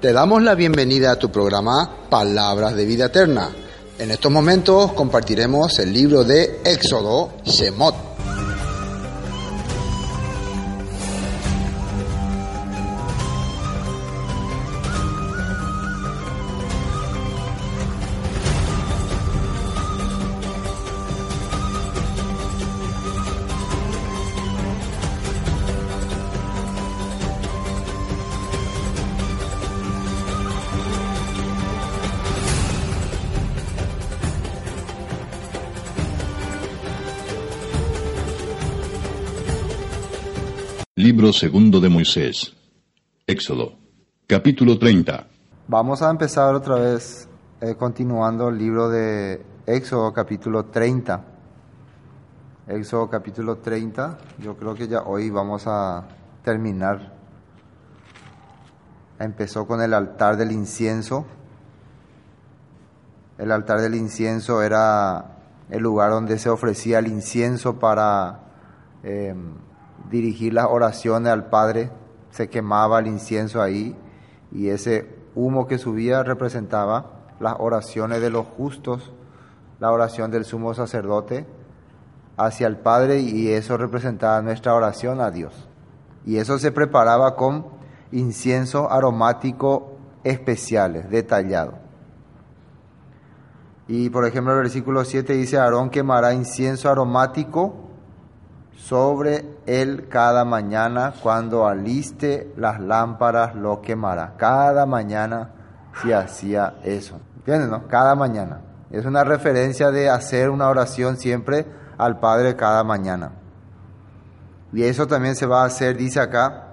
Te damos la bienvenida a tu programa Palabras de Vida Eterna. En estos momentos compartiremos el libro de Éxodo, Shemot. Segundo de Moisés. Éxodo. Capítulo 30. Vamos a empezar otra vez eh, continuando el libro de Éxodo capítulo 30. Éxodo capítulo 30. Yo creo que ya hoy vamos a terminar. Empezó con el altar del incienso. El altar del incienso era el lugar donde se ofrecía el incienso para... Eh, dirigir las oraciones al Padre, se quemaba el incienso ahí y ese humo que subía representaba las oraciones de los justos, la oración del sumo sacerdote hacia el Padre y eso representaba nuestra oración a Dios. Y eso se preparaba con incienso aromático especiales, detallado. Y por ejemplo el versículo 7 dice, Aarón quemará incienso aromático sobre él cada mañana cuando aliste las lámparas lo quemará. Cada mañana se hacía eso. ¿Entienden? No? Cada mañana. Es una referencia de hacer una oración siempre al Padre cada mañana. Y eso también se va a hacer, dice acá,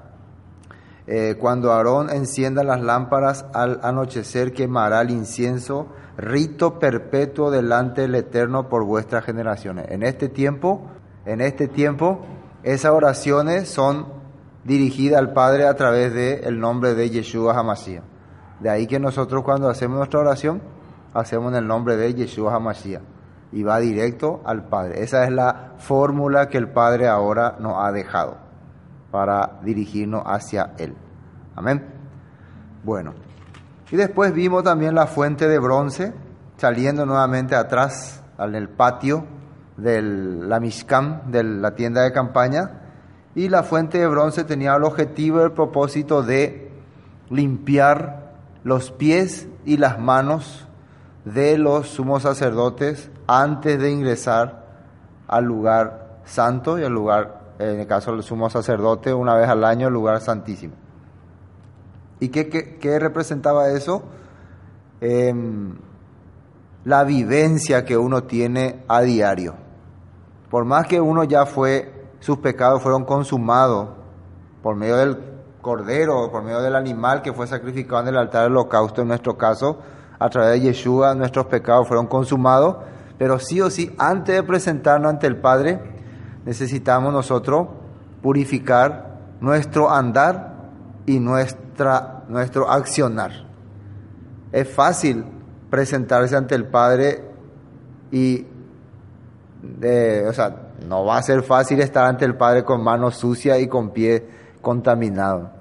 eh, cuando Aarón encienda las lámparas al anochecer quemará el incienso, rito perpetuo delante del Eterno por vuestras generaciones. En este tiempo en este tiempo, esas oraciones son dirigidas al Padre a través del nombre de Yeshua Hamashiach. De ahí que nosotros cuando hacemos nuestra oración, hacemos en el nombre de Yeshua Hamashiach y va directo al Padre. Esa es la fórmula que el Padre ahora nos ha dejado para dirigirnos hacia Él. Amén. Bueno, y después vimos también la fuente de bronce saliendo nuevamente atrás el patio de la Mishkan, de la tienda de campaña, y la fuente de bronce tenía el objetivo el propósito de limpiar los pies y las manos de los sumos sacerdotes antes de ingresar al lugar santo y al lugar, en el caso del sumo sacerdote, una vez al año, el lugar santísimo. ¿Y qué, qué, representaba eso? Em, la vivencia que uno tiene a diario. Por más que uno ya fue, sus pecados fueron consumados por medio del cordero, por medio del animal que fue sacrificado en el altar del holocausto, en nuestro caso, a través de Yeshua, nuestros pecados fueron consumados, pero sí o sí, antes de presentarnos ante el Padre, necesitamos nosotros purificar nuestro andar y nuestra, nuestro accionar. Es fácil presentarse ante el Padre y de, o sea, no va a ser fácil estar ante el Padre con manos sucias y con pie contaminado.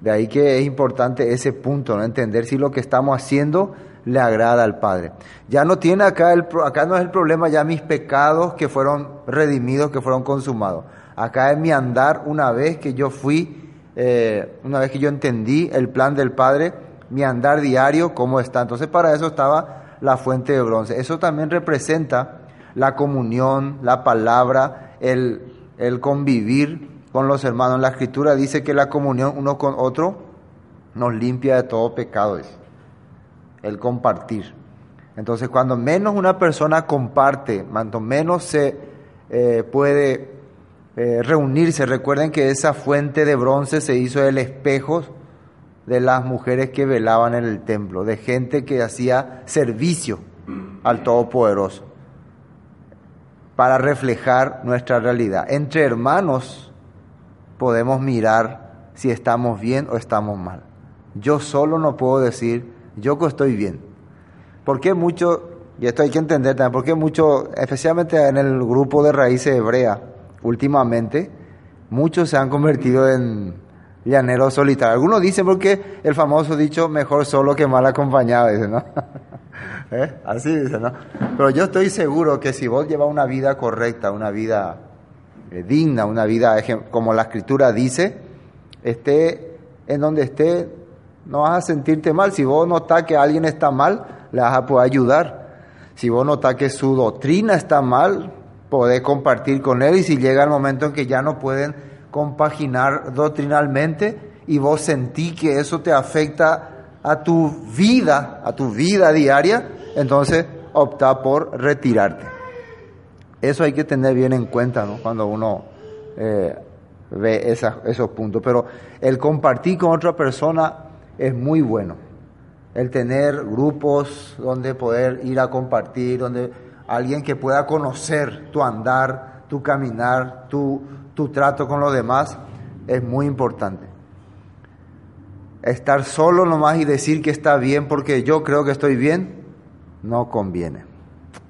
De ahí que es importante ese punto, ¿no? entender si lo que estamos haciendo le agrada al Padre. Ya no tiene acá, el, acá no es el problema ya mis pecados que fueron redimidos, que fueron consumados. Acá es mi andar una vez que yo fui, eh, una vez que yo entendí el plan del Padre, mi andar diario, cómo está. Entonces para eso estaba la fuente de bronce. Eso también representa la comunión, la palabra, el, el convivir con los hermanos. La escritura dice que la comunión uno con otro nos limpia de todo pecado, el compartir. Entonces, cuando menos una persona comparte, cuanto menos se eh, puede eh, reunirse, recuerden que esa fuente de bronce se hizo el espejo de las mujeres que velaban en el templo, de gente que hacía servicio al Todopoderoso para reflejar nuestra realidad. Entre hermanos podemos mirar si estamos bien o estamos mal. Yo solo no puedo decir, yo que estoy bien. Porque mucho, y esto hay que entender también, porque mucho, especialmente en el grupo de raíces hebrea, últimamente, muchos se han convertido en llanero solitario. Algunos dicen porque el famoso dicho, mejor solo que mal acompañado, ¿no? ¿Eh? Así dice, ¿no? Pero yo estoy seguro que si vos llevas una vida correcta, una vida eh, digna, una vida como la escritura dice, esté en donde esté, no vas a sentirte mal. Si vos notas que alguien está mal, le vas a poder ayudar. Si vos notas que su doctrina está mal, podés compartir con él y si llega el momento en que ya no pueden compaginar doctrinalmente y vos sentís que eso te afecta a tu vida, a tu vida diaria, entonces opta por retirarte. Eso hay que tener bien en cuenta ¿no? cuando uno eh, ve esos puntos. Pero el compartir con otra persona es muy bueno. El tener grupos donde poder ir a compartir, donde alguien que pueda conocer tu andar, tu caminar, tu, tu trato con los demás, es muy importante. Estar solo nomás y decir que está bien porque yo creo que estoy bien, no conviene.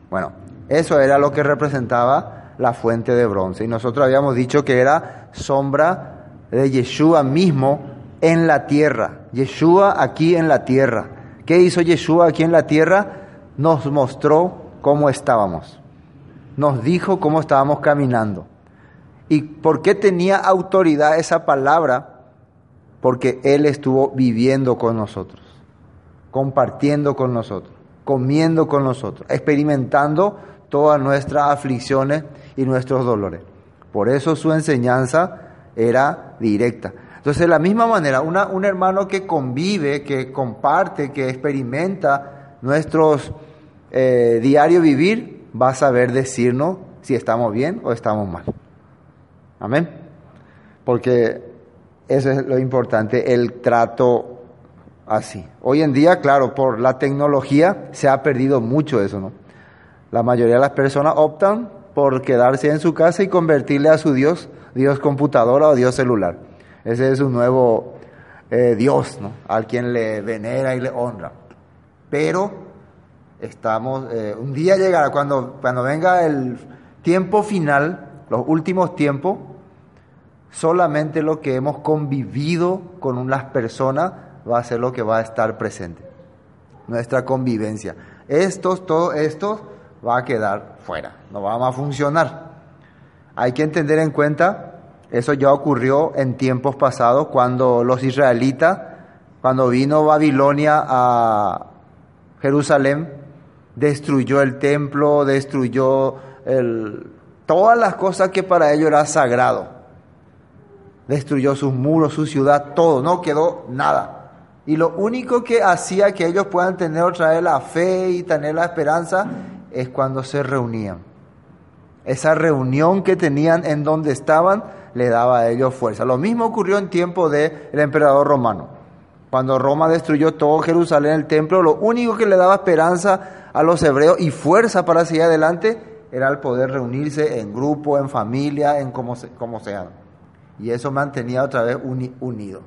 Bueno, eso era lo que representaba la fuente de bronce. Y nosotros habíamos dicho que era sombra de Yeshua mismo en la tierra. Yeshua aquí en la tierra. ¿Qué hizo Yeshua aquí en la tierra? Nos mostró cómo estábamos. Nos dijo cómo estábamos caminando. ¿Y por qué tenía autoridad esa palabra? Porque Él estuvo viviendo con nosotros, compartiendo con nosotros, comiendo con nosotros, experimentando todas nuestras aflicciones y nuestros dolores. Por eso su enseñanza era directa. Entonces, de la misma manera, un hermano que convive, que comparte, que experimenta nuestros eh, diario vivir, va a saber decirnos si estamos bien o estamos mal. Amén. Porque eso es lo importante, el trato así. Hoy en día, claro, por la tecnología se ha perdido mucho eso, ¿no? La mayoría de las personas optan por quedarse en su casa y convertirle a su Dios, Dios computadora o Dios celular. Ese es su nuevo eh, Dios, ¿no? Al quien le venera y le honra. Pero estamos, eh, un día llegará, cuando, cuando venga el tiempo final, los últimos tiempos, solamente lo que hemos convivido con unas personas va a ser lo que va a estar presente. Nuestra convivencia. Estos, todo esto va a quedar fuera, no va a funcionar. Hay que entender en cuenta, eso ya ocurrió en tiempos pasados cuando los israelitas, cuando vino Babilonia a Jerusalén, destruyó el templo, destruyó todas las cosas que para ellos era sagrado destruyó sus muros, su ciudad, todo, no quedó nada. Y lo único que hacía que ellos puedan tener otra vez la fe y tener la esperanza es cuando se reunían. Esa reunión que tenían en donde estaban le daba a ellos fuerza. Lo mismo ocurrió en tiempo del emperador romano. Cuando Roma destruyó todo Jerusalén, el templo, lo único que le daba esperanza a los hebreos y fuerza para seguir adelante era el poder reunirse en grupo, en familia, en como, como sea. Y eso mantenía otra vez unido.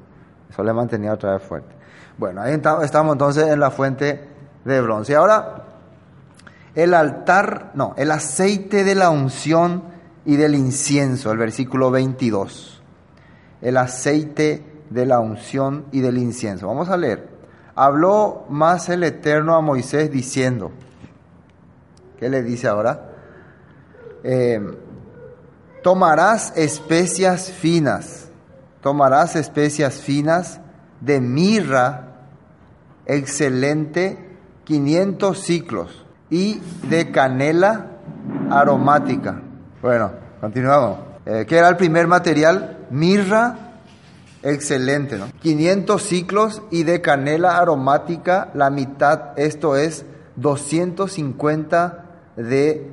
Eso le mantenía otra vez fuerte. Bueno, ahí estamos entonces en la fuente de bronce. Y ahora, el altar, no, el aceite de la unción y del incienso, el versículo 22. El aceite de la unción y del incienso. Vamos a leer. Habló más el Eterno a Moisés diciendo, ¿qué le dice ahora? Eh, tomarás especias finas, tomarás especias finas de mirra excelente, 500 ciclos, y de canela aromática. Bueno, continuamos. Eh, ¿Qué era el primer material? Mirra excelente, ¿no? 500 ciclos y de canela aromática, la mitad, esto es 250 de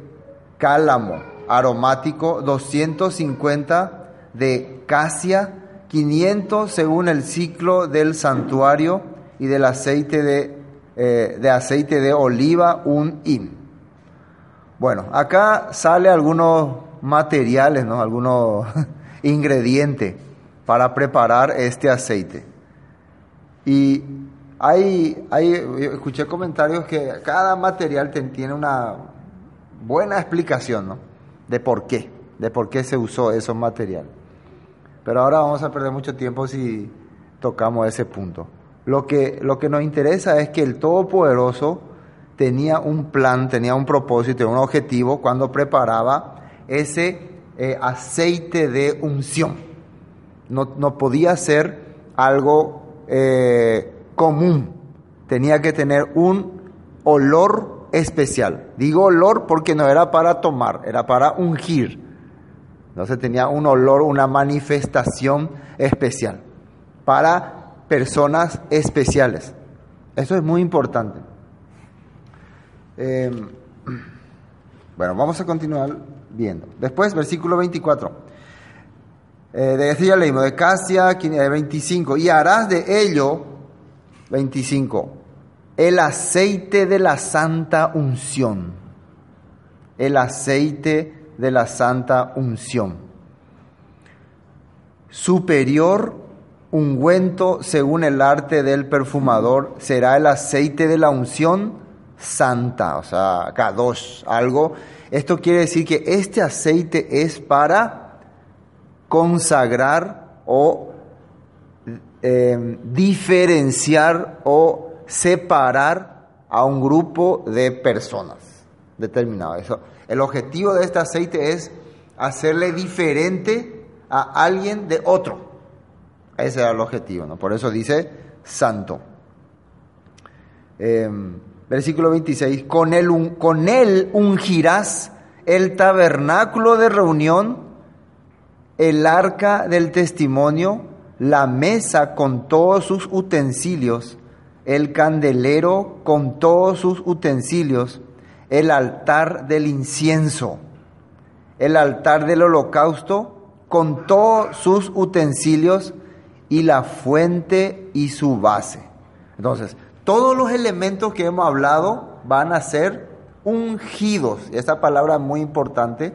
cálamo aromático, 250 de casia, 500 según el ciclo del santuario y del aceite de, eh, de aceite de oliva, un im. Bueno, acá sale algunos materiales, ¿no? algunos ingredientes para preparar este aceite. Y hay, hay, escuché comentarios que cada material tiene una buena explicación, ¿no? De por qué, de por qué se usó esos materiales. Pero ahora vamos a perder mucho tiempo si tocamos ese punto. Lo que, lo que nos interesa es que el Todopoderoso tenía un plan, tenía un propósito, un objetivo cuando preparaba ese eh, aceite de unción. No, no podía ser algo eh, común, tenía que tener un olor especial. Digo olor porque no era para tomar, era para ungir. Entonces tenía un olor, una manifestación especial para personas especiales. Eso es muy importante. Eh, bueno, vamos a continuar viendo. Después, versículo 24. Eh, de este ya leímos, de Casia 25. Y harás de ello, 25, el aceite de la santa unción. El aceite de la santa unción. Superior ungüento según el arte del perfumador será el aceite de la unción santa, o sea, kadosh, algo. Esto quiere decir que este aceite es para consagrar o eh, diferenciar o separar a un grupo de personas determinado. Eso, el objetivo de este aceite es hacerle diferente a alguien de otro. Ese era el objetivo, ¿no? Por eso dice santo. Eh, versículo 26, con él, con él ungirás el tabernáculo de reunión, el arca del testimonio, la mesa con todos sus utensilios, el candelero con todos sus utensilios, el altar del incienso, el altar del holocausto con todos sus utensilios y la fuente y su base. Entonces, todos los elementos que hemos hablado van a ser ungidos. Esta palabra es muy importante.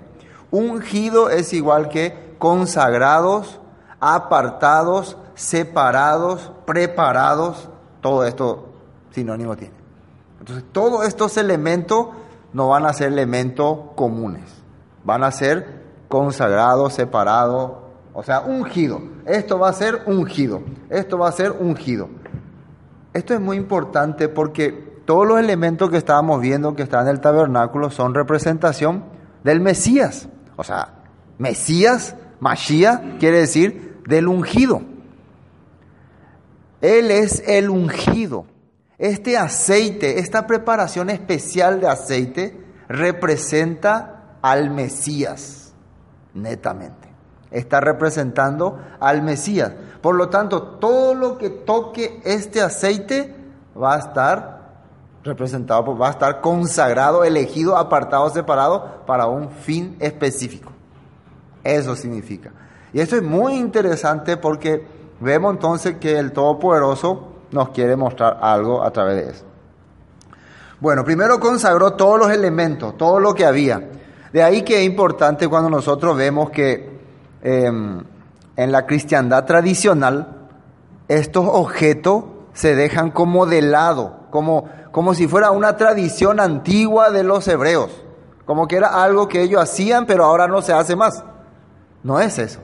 Ungido es igual que consagrados, apartados, separados, preparados. Todo esto sinónimo tiene. Entonces, todos estos elementos no van a ser elementos comunes. Van a ser consagrados, separados, o sea, ungido. Esto va a ser ungido. Esto va a ser ungido. Esto es muy importante porque todos los elementos que estábamos viendo que están en el tabernáculo son representación del Mesías. O sea, Mesías, Mashiach, quiere decir del ungido. Él es el ungido. Este aceite, esta preparación especial de aceite, representa al Mesías, netamente. Está representando al Mesías. Por lo tanto, todo lo que toque este aceite va a estar representado, va a estar consagrado, elegido, apartado, separado para un fin específico. Eso significa. Y esto es muy interesante porque vemos entonces que el Todopoderoso nos quiere mostrar algo a través de eso. Bueno, primero consagró todos los elementos, todo lo que había. De ahí que es importante cuando nosotros vemos que em, en la cristiandad tradicional, estos objetos se dejan como de lado, como, como si fuera una tradición antigua de los hebreos, como que era algo que ellos hacían, pero ahora no se hace más. No es eso,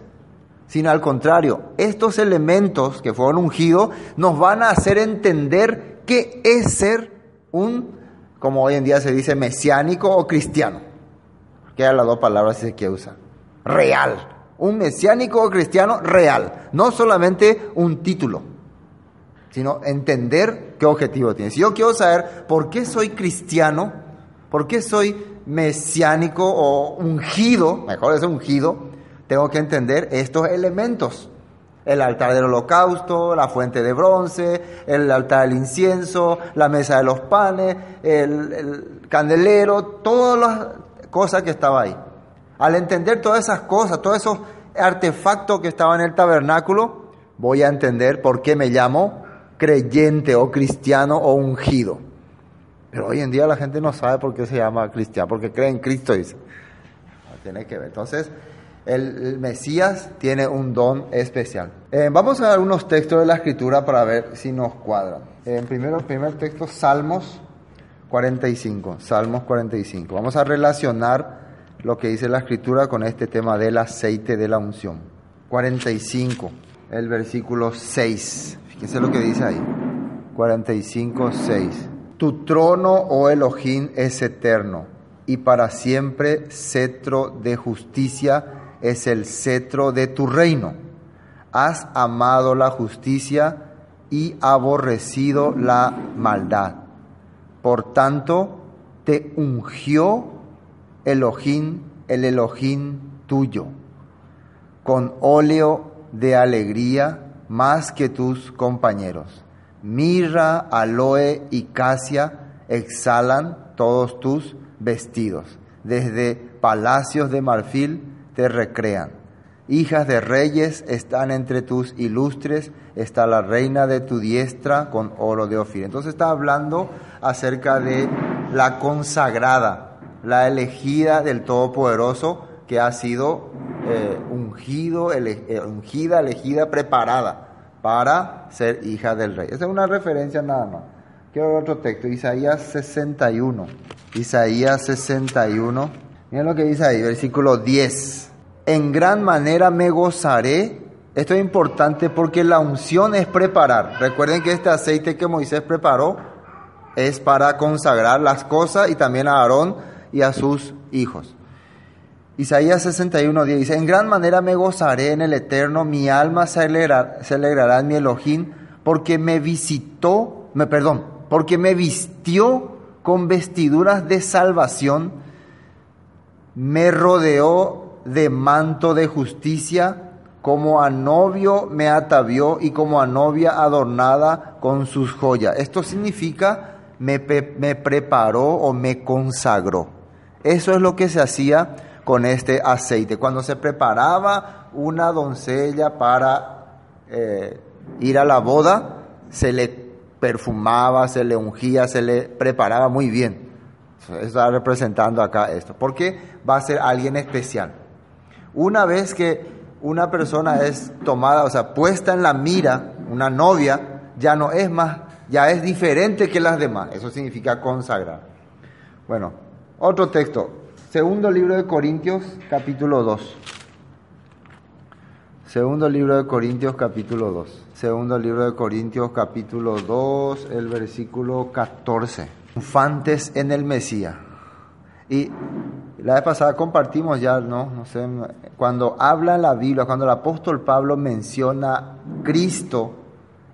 sino al contrario, estos elementos que fueron ungidos nos van a hacer entender qué es ser un, como hoy en día se dice, mesiánico o cristiano, que eran las dos palabras que se real. Un mesiánico cristiano real, no solamente un título, sino entender qué objetivo tiene. Si yo quiero saber por qué soy cristiano, por qué soy mesiánico o ungido, mejor es ungido, tengo que entender estos elementos. El altar del holocausto, la fuente de bronce, el altar del incienso, la mesa de los panes, el, el candelero, todas las cosas que estaba ahí. Al entender todas esas cosas, todos esos artefactos que estaban en el tabernáculo, voy a entender por qué me llamo creyente o cristiano o ungido. Pero hoy en día la gente no sabe por qué se llama cristiano, porque cree en Cristo, dice. tiene que ver. Entonces, el, Mesías tiene un don especial. Eh, vamos a ver unos textos de la Escritura para ver si nos cuadran. En eh, primer texto, Salmos 45. Salmos 45. Vamos a relacionar lo que dice la escritura con este tema del aceite de la unción. 45, el versículo 6. Fíjense lo que dice ahí. 45, 6. Tu trono, oh Elohim, es eterno, y para siempre cetro de justicia es el cetro de tu reino. Has amado la justicia y aborrecido la maldad. Por tanto, te ungió Elohim, el Elohim tuyo, con óleo de alegría más que tus compañeros. Mirra, aloe y casia exhalan todos tus vestidos. Desde palacios de marfil te recrean. Hijas de reyes están entre tus ilustres, está la reina de tu diestra con oro de Ofir. Entonces está hablando acerca de la consagrada, la elegida del Todopoderoso que ha sido eh, ungido, eh, ungida, elegida, preparada para ser hija del rey. Esa es una referencia nada más. Quiero ver otro texto, Isaías 61. Isaías 61. Miren lo que dice ahí, versículo 10. En gran manera me gozaré. Esto es importante porque la unción es preparar. Recuerden que este aceite que Moisés preparó es para consagrar las cosas y también a Aarón y a sus hijos. Isaías 61, dice, en gran manera me gozaré en el Eterno, mi alma se alegrará, se alegrará en mi Elohim, porque me visitó, me perdón, porque me vistió con vestiduras de salvación, me rodeó de manto de justicia, como a novio me atavió y como a novia adornada con sus joyas. Esto significa me, me preparó o me consagró. Eso es lo que se hacía con este aceite. Cuando se preparaba una doncella para eh, ir a la boda, se le perfumaba, se le ungía, se le preparaba muy bien. Está representando acá esto. Porque va a ser alguien especial. Una vez que una persona es tomada, o sea, puesta en la mira, una novia, ya no es más ya es diferente que las demás. Eso significa consagrar. Bueno, otro texto. Segundo libro de Corintios, capítulo 2. Segundo libro de Corintios, capítulo 2. Segundo libro de Corintios, capítulo 2, el versículo 14. Infantes en el Mesías. Y la vez pasada compartimos ya, ¿no? No sé, cuando habla la Biblia, cuando el apóstol Pablo menciona Cristo,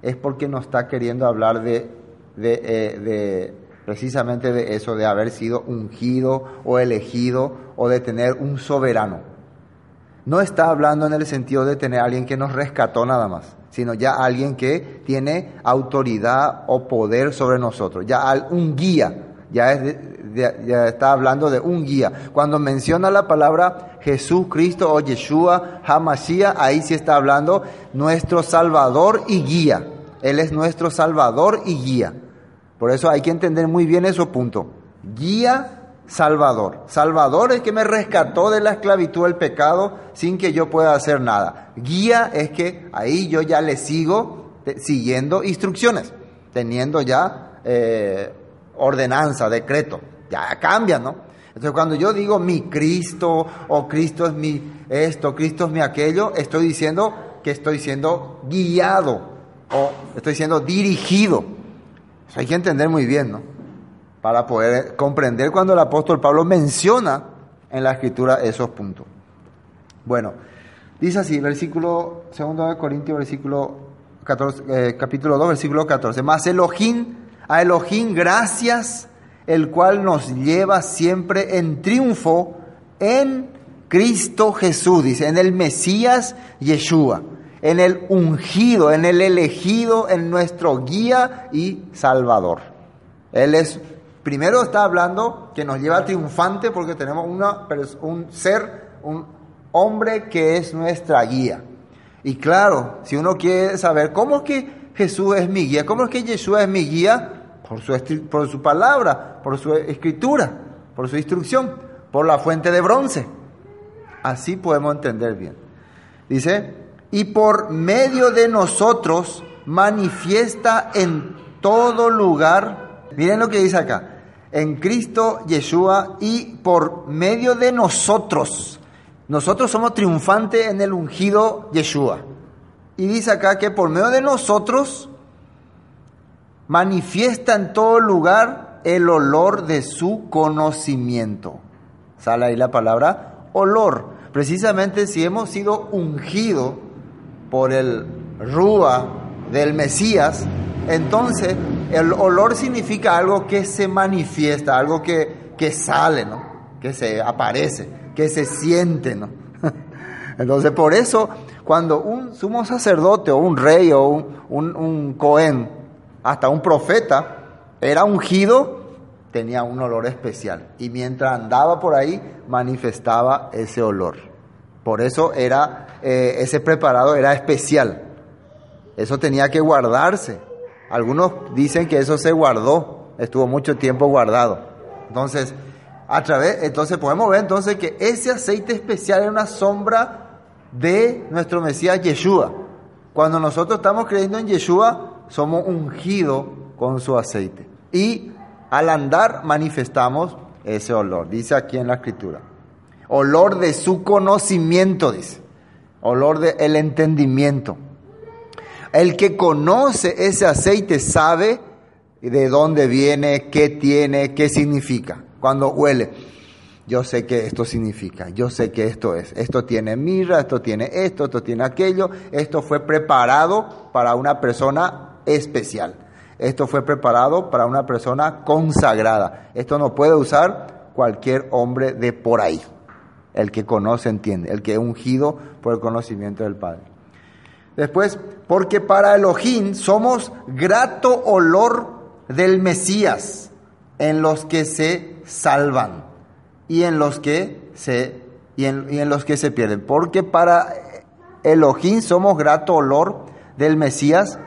es porque no está queriendo hablar de, eh, de, precisamente de eso, de haber sido ungido o elegido o de tener un soberano. No está hablando en el sentido de tener alguien que nos rescató nada más, sino ya alguien que tiene autoridad o poder sobre nosotros, ya un guía, ya, es ya está hablando de un guía. Cuando menciona la palabra Jesús, Cristo o Yeshua, Hamashiach, ahí sí está hablando nuestro Salvador y guía. Él es nuestro Salvador y guía. Por eso hay que entender muy bien ese punto. Guía, Salvador. Salvador es que me rescató de la esclavitud del pecado sin que yo pueda hacer nada. Guía es que ahí yo ya le sigo siguiendo instrucciones, teniendo ya eh, ordenanza, decreto. Ya cambia, ¿no? Entonces cuando yo digo mi Cristo o Cristo es mi esto, Cristo es mi aquello, estoy diciendo que estoy siendo guiado o estoy siendo dirigido. hay que entender muy bien, ¿no? Para poder comprender cuando el apóstol Pablo menciona en la escritura esos puntos. Bueno, dice así, versículo segundo de Corintios, versículo 14, eh, capítulo 2, versículo 14. Más Elohim, a Elohim gracias, el cual nos lleva siempre en triunfo en Cristo Jesús, dice, en el Mesías Yeshua en el ungido, en el elegido, en nuestro guía y salvador. Él es, primero está hablando que nos lleva triunfante porque tenemos una, un ser, un hombre que es nuestra guía. Y claro, si uno quiere saber cómo es que Jesús es mi guía, cómo es que Jesús es mi guía, por su, por su palabra, por su escritura, por su instrucción, por la fuente de bronce. Así podemos entender bien. Dice, y por medio de nosotros manifiesta en todo lugar. Miren lo que dice acá. En Cristo Yeshua y por medio de nosotros. Nosotros somos triunfantes en el ungido Yeshua. Y dice acá que por medio de nosotros manifiesta en todo lugar el olor de su conocimiento. Sale ahí la palabra olor. Precisamente si hemos sido ungidos por el Rúa del Mesías, entonces el olor significa algo que se manifiesta, algo que, que sale, ¿no? que se aparece, que se siente. ¿no? Entonces por eso cuando un sumo sacerdote o un rey o un, un, cohen hasta un profeta era ungido, tenía un olor especial. Y mientras andaba por ahí, manifestaba ese olor. Por eso era, eh, ese preparado era especial. Eso tenía que guardarse. Algunos dicen que eso se guardó, estuvo mucho tiempo guardado. Entonces, a través, entonces podemos ver entonces que ese aceite especial es una sombra de nuestro Mesías Yeshua. Cuando nosotros estamos creyendo en Yeshua, somos ungidos con su aceite. Y al andar manifestamos ese olor, dice aquí en la escritura. Olor de su conocimiento, dice. Olor del el entendimiento. El que conoce ese aceite sabe de dónde viene, qué tiene, qué significa. Cuando huele, yo sé que esto significa, yo sé que esto es. Esto tiene mirra, esto tiene esto, esto tiene aquello. Esto fue preparado para una persona especial. Esto fue preparado para una persona consagrada. Esto no puede usar cualquier hombre de por ahí. El que conoce entiende, el que es ungido por el conocimiento del Padre. Después, porque para Elohim somos grato olor del Mesías en los que se salvan y en los que se y en, y en los que se pierden. Porque para Elohim somos grato olor del Mesías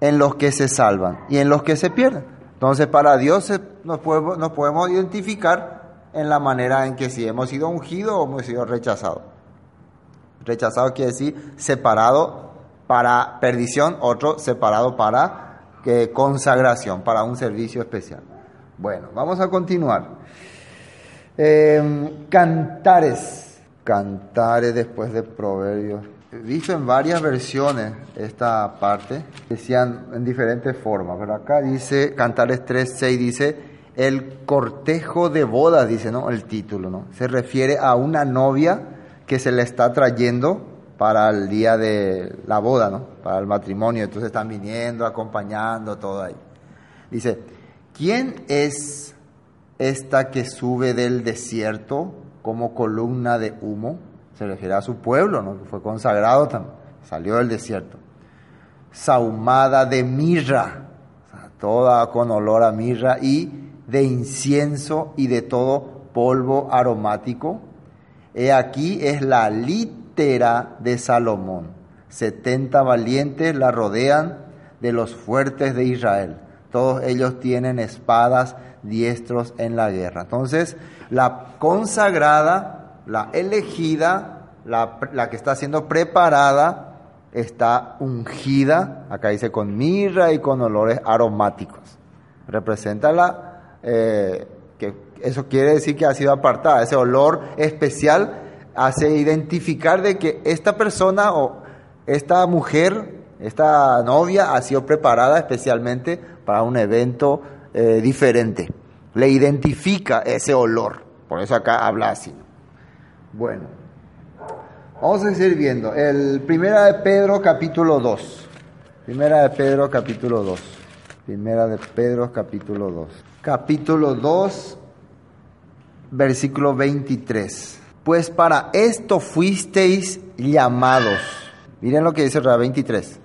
en los que se salvan y en los que se pierden. Entonces, para Dios nos podemos, nos podemos identificar en la manera en que si hemos sido ungidos o hemos sido rechazados. Rechazado quiere decir separado para perdición, otro separado para que consagración, para un servicio especial. Bueno, vamos a continuar. Eh, cantares, cantares después de proverbios visto en varias versiones esta parte, decían en diferentes formas, pero acá dice, Cantares 3, 6 dice, el cortejo de bodas, dice, ¿no? El título, ¿no? Se refiere a una novia que se le está trayendo para el día de la boda, ¿no? Para el matrimonio, entonces están viniendo, acompañando, todo ahí. Dice, ¿quién es esta que sube del desierto como columna de humo? se refiere a su pueblo, ¿no? que fue consagrado también, salió del desierto. Saumada de mirra, toda con olor a mirra y de incienso y de todo polvo aromático. He aquí es la litera de Salomón. Setenta valientes la rodean de los fuertes de Israel. Todos ellos tienen espadas diestros en la guerra. Entonces, la consagrada la elegida, la, que está siendo preparada, está ungida, acá dice con mirra y con olores aromáticos. Representa la, eh, eso quiere decir que ha sido apartada, ese olor especial hace identificar de que esta persona o esta mujer, esta novia ha sido preparada especialmente para un evento eh, diferente. Le identifica ese olor, por eso acá habla así. Bueno, vamos a seguir viendo. El Primera de Pedro capítulo 2. Primera de Pedro capítulo 2. Primera de Pedro capítulo 2. Capítulo 2, versículo 23. Pues para esto fuisteis llamados. Miren lo que dice el 23.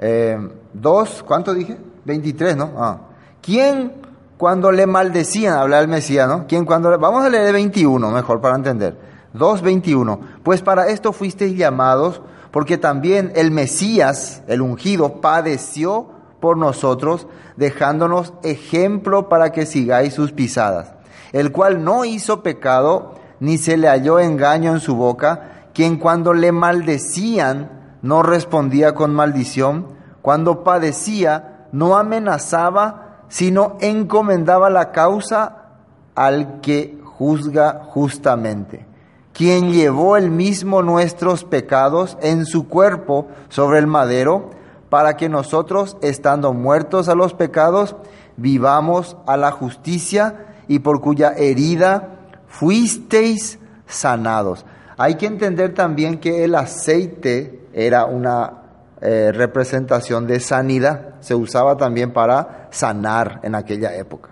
Eh, dos, ¿cuánto dije? 23, ¿no? Ah. ¿Quién cuando le maldecían, habla el Mesías, ¿no? ¿Quién cuando Vamos a leer el 21, mejor para entender. 2.21. Pues para esto fuisteis llamados, porque también el Mesías, el ungido, padeció por nosotros, dejándonos ejemplo para que sigáis sus pisadas, el cual no hizo pecado, ni se le halló engaño en su boca, quien cuando le maldecían no respondía con maldición, cuando padecía no amenazaba, sino encomendaba la causa al que juzga justamente, quien llevó el mismo nuestros pecados en su cuerpo sobre el madero, para que nosotros, estando muertos a los pecados, vivamos a la justicia y por cuya herida fuisteis sanados. Hay que entender también que el aceite era una eh, representación de sanidad, se usaba también para sanar en aquella época.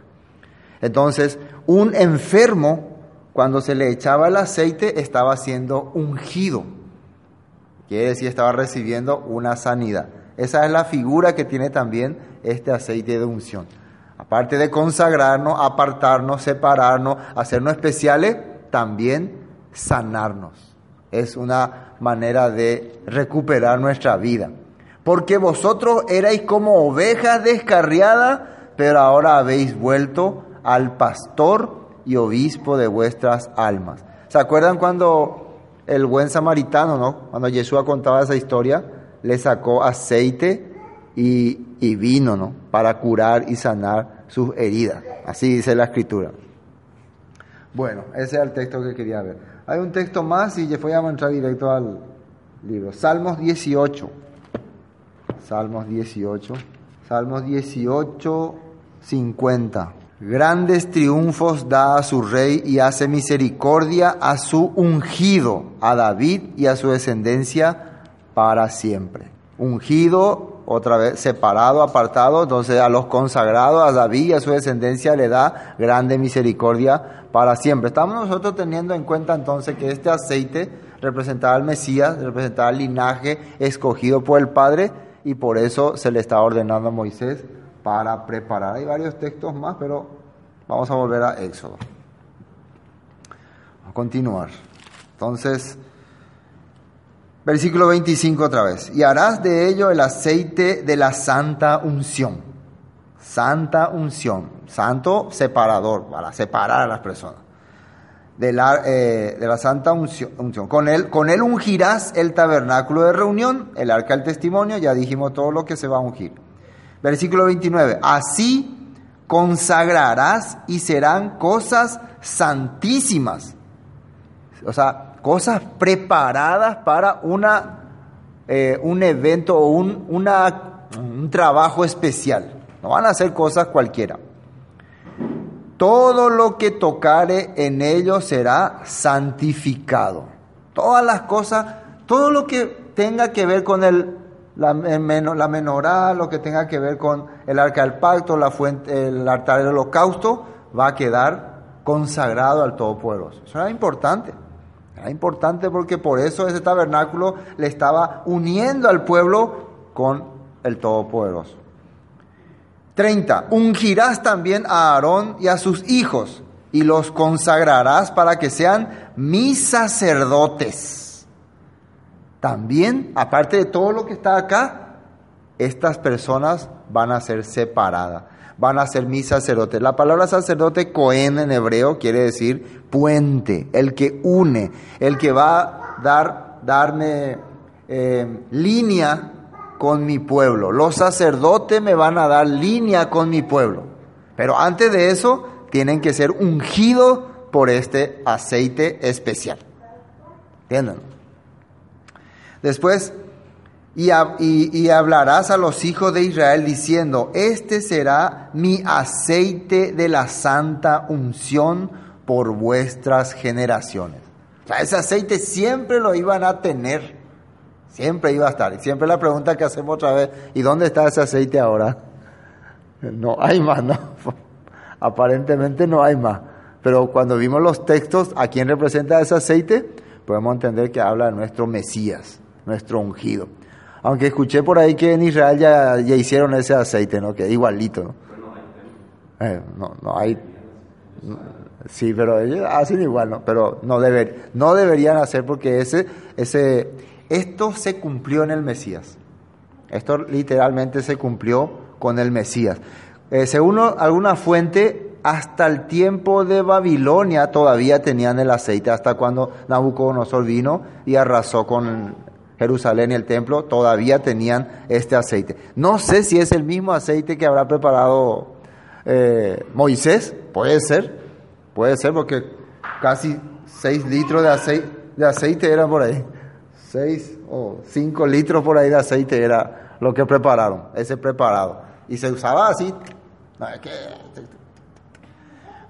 Entonces, un enfermo, cuando se le echaba el aceite, estaba siendo ungido. Quiere decir, estaba recibiendo una sanidad. Esa es la figura que tiene también este aceite de unción. Aparte de consagrarnos, apartarnos, separarnos, hacernos especiales, también sanarnos. Es una manera de recuperar nuestra vida. Porque vosotros erais como ovejas descarriadas, pero ahora habéis vuelto al pastor y obispo de vuestras almas. ¿Se acuerdan cuando el buen samaritano, ¿no? Cuando Jesús contaba esa historia, le sacó aceite y, y vino, ¿no? Para curar y sanar sus heridas. Así dice la escritura. Bueno, ese es el texto que quería ver. Hay un texto más y voy a entrar directo al libro. Salmos 18. Salmos 18. Salmos 18, 50. Grandes triunfos da a su rey y hace misericordia a su ungido, a David y a su descendencia para siempre. Ungido, otra vez separado, apartado, entonces a los consagrados, a David y a su descendencia le da grande misericordia para siempre. Estamos nosotros teniendo en cuenta entonces que este aceite representaba al Mesías, representaba el linaje escogido por el Padre y por eso se le está ordenando a Moisés para preparar. Hay varios textos más, pero vamos a volver a Éxodo. A continuar. Entonces, versículo 25 otra vez. Y harás de ello el aceite de la santa unción santa unción, santo separador, para separar a las personas. De la, eh, de la santa unción. Con, él, con él ungirás el tabernáculo de reunión, el arca del testimonio, ya dijimos todo lo que se va a ungir. Versículo 29, así consagrarás y serán cosas santísimas. O sea, cosas preparadas para una, eh, un evento o un, un trabajo especial. No van a hacer cosas cualquiera. Todo lo que tocare en ellos será santificado. Todas las cosas, todo lo que tenga que ver con el, la, la menorá, lo que tenga que ver con el arca del pacto, la fuente, el altar del holocausto, va a quedar consagrado al Todopoderoso. Eso era importante. Era importante porque por eso ese tabernáculo le estaba uniendo al pueblo con el Todopoderoso. 30. Ungirás también a Aarón y a sus hijos y los consagrarás para que sean mis sacerdotes. También, aparte de todo lo que está acá, estas personas van a ser separadas, van a ser mis sacerdotes. La palabra sacerdote, cohen en hebreo, quiere decir puente, el que une, el que va a dar, darme eh, línea con mi pueblo. Los sacerdotes me van a dar línea con mi pueblo. Pero antes de eso, tienen que ser ungidos por este aceite especial. ¿Entienden? Después, y, hablarás a los hijos de Israel diciendo, este será mi aceite de la santa unción por vuestras generaciones. O sea, ese aceite siempre lo iban a tener. Siempre iba a estar. Y siempre la pregunta que hacemos otra vez, ¿y dónde está ese aceite ahora? No hay más, ¿no? Aparentemente no hay más. Pero cuando vimos los textos, ¿a quién representa ese aceite? Podemos entender que habla de nuestro Mesías, nuestro ungido. Aunque escuché por ahí que en Israel ya, ya hicieron ese aceite, ¿no? Que igualito, ¿no? Eh, no, no hay... Sí, pero ellos hacen igual, ¿no? Pero no, deber, no deberían hacer porque ese, ese, esto se cumplió en el Mesías. Esto literalmente se cumplió con el Mesías. Eh, según alguna fuente, hasta el tiempo de Babilonia todavía tenían el aceite, hasta cuando Nabucodonosor vino y arrasó con Jerusalén y el templo, todavía tenían este aceite. No sé si es el mismo aceite que habrá preparado eh, Moisés, puede ser, puede ser porque casi 6 litros de aceite, de aceite era por ahí. 6 o 5 litros por ahí de aceite era lo que prepararon, ese preparado. Y se usaba así.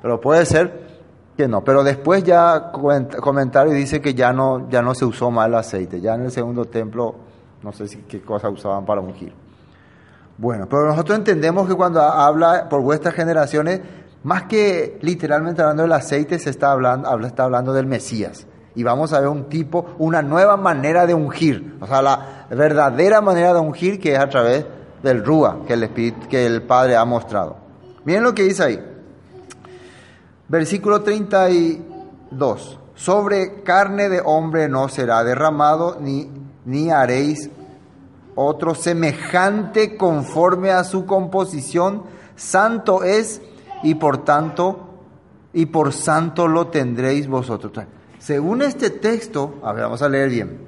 Pero puede ser que no. Pero después ya comentario dice que ya no, ya no se usó más el aceite. Ya en el segundo templo, no sé si qué cosa usaban para ungir. Bueno, pero nosotros entendemos que cuando habla por vuestras generaciones, más que literalmente hablando del aceite, se está hablando, está hablando del Mesías. Y vamos a ver un tipo, una nueva manera de ungir. O sea, la verdadera manera de ungir que es a través del Rúa que el, Espíritu, que el Padre ha mostrado. Miren lo que dice ahí. Versículo 32. Sobre carne de hombre no será derramado, ni, ni haréis otro semejante conforme a su composición. Santo es y por tanto, y por santo lo tendréis vosotros. Según este texto, a ver, vamos a leer bien.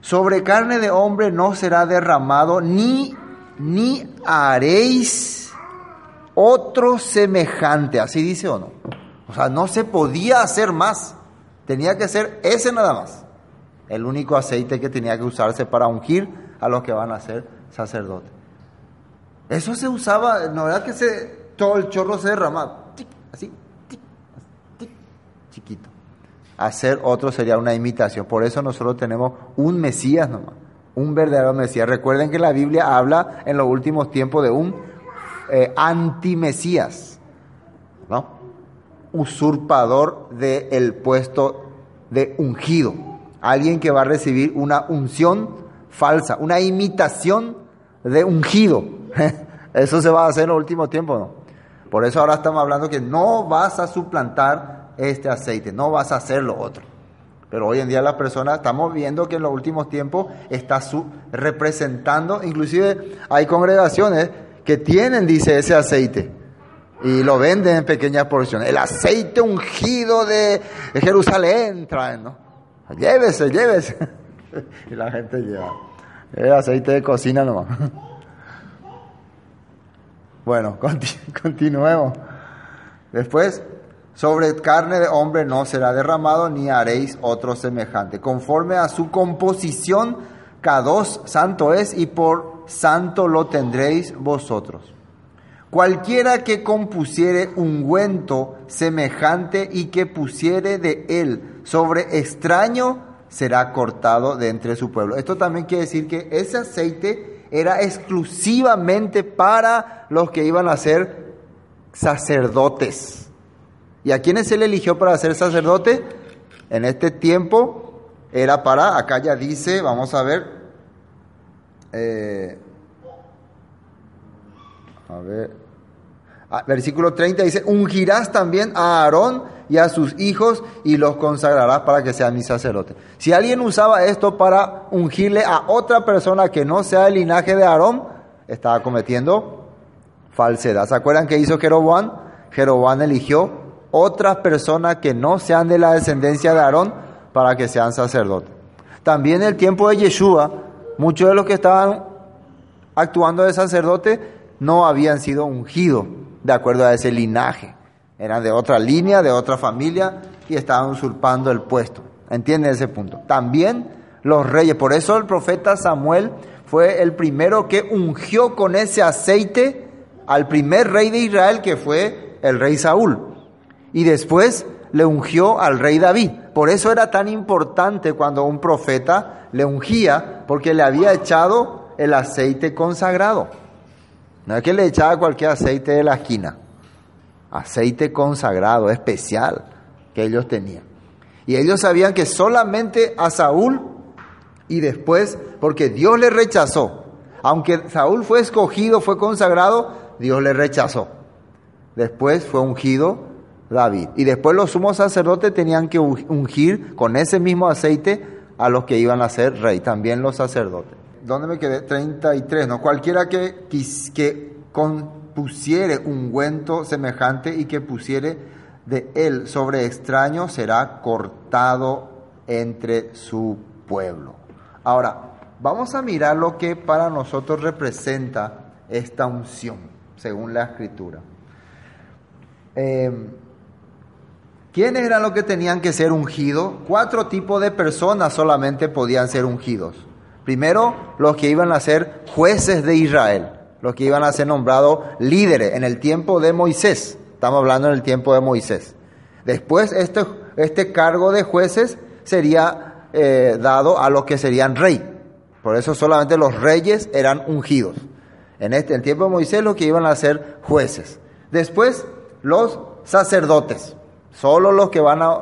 Sobre carne de hombre no será derramado, ni, ni haréis otro semejante, así dice o no. O sea, no se podía hacer más, tenía que ser ese nada más. El único aceite que tenía que usarse para ungir a los que van a ser sacerdotes. Eso se usaba, no era que se, todo el chorro se derramaba, así, chiquito hacer otro sería una imitación. Por eso nosotros tenemos un Mesías nomás, un verdadero Mesías. Recuerden que la Biblia habla en los últimos tiempos de un eh, anti-Mesías, ¿no? Usurpador del puesto de ungido. Alguien que va a recibir una unción falsa, una imitación de ungido. Eso se va a hacer en los últimos tiempos, ¿no? Por eso ahora estamos hablando que no vas a suplantar este aceite, no vas a hacer lo otro. Pero hoy en día la persona, estamos viendo que en los últimos tiempos está su, representando, inclusive hay congregaciones que tienen, dice, ese aceite y lo venden en pequeñas porciones. El aceite ungido de Jerusalén traen, ¿no? Llévese, llévese. y la gente lleva. El aceite de cocina nomás. bueno, continuemos. Después, sobre carne de hombre no será derramado, ni haréis otro semejante. Conforme a su composición, cada dos santo es, y por santo lo tendréis vosotros. Cualquiera que compusiere ungüento semejante y que pusiere de él sobre extraño, será cortado de entre su pueblo. Esto también quiere decir que ese aceite era exclusivamente para los que iban a ser sacerdotes ¿Y a quiénes él eligió para ser sacerdote? En este tiempo era para, acá ya dice, vamos a ver, eh, a ver, ah, versículo 30 dice, ungirás también a Aarón y a sus hijos y los consagrarás para que sean mis sacerdotes. Si alguien usaba esto para ungirle a otra persona que no sea el linaje de Aarón, estaba cometiendo falsedad. ¿Se acuerdan que hizo Jeroboam? Jeroboam eligió otras personas que no sean de la descendencia de Aarón para que sean sacerdotes. También el tiempo de Yeshua, muchos de los que estaban actuando de sacerdote no habían sido ungidos de acuerdo a ese linaje. Eran de otra línea, de otra familia y estaban usurpando el puesto. ¿Entienden ese punto? También los reyes. Por eso el profeta Samuel fue el primero que ungió con ese aceite al primer rey de Israel que fue el rey Saúl y después le ungió al rey David. Por eso era tan importante cuando un profeta le ungía, porque le había echado el aceite consagrado. No es que le echaba cualquier aceite de la esquina, aceite consagrado, especial, que ellos tenían. Y ellos sabían que solamente a Saúl y después, porque Dios le rechazó, aunque Saúl fue escogido, fue consagrado, Dios le rechazó. Después fue ungido David. Y después los sumos sacerdotes tenían que ungir con ese mismo aceite a los que iban a ser rey, también los sacerdotes. ¿Dónde me quedé? 33, ¿no? Cualquiera que, que compusiere ungüento semejante y que pusiere de él sobre extraño será cortado entre su pueblo. Ahora, vamos a mirar lo que para nosotros representa esta unción, según la escritura. Eh, ¿Quiénes eran los que tenían que ser ungidos? Cuatro tipos de personas solamente podían ser ungidos. Primero, los que iban a ser jueces de Israel, los que iban a ser nombrados líderes en el tiempo de Moisés. Estamos hablando en el tiempo de Moisés. Después, este, este cargo de jueces sería eh, dado a los que serían rey. Por eso solamente los reyes eran ungidos. En este, en el tiempo de Moisés, los que iban a ser jueces. Después, los sacerdotes. Solo los que van a,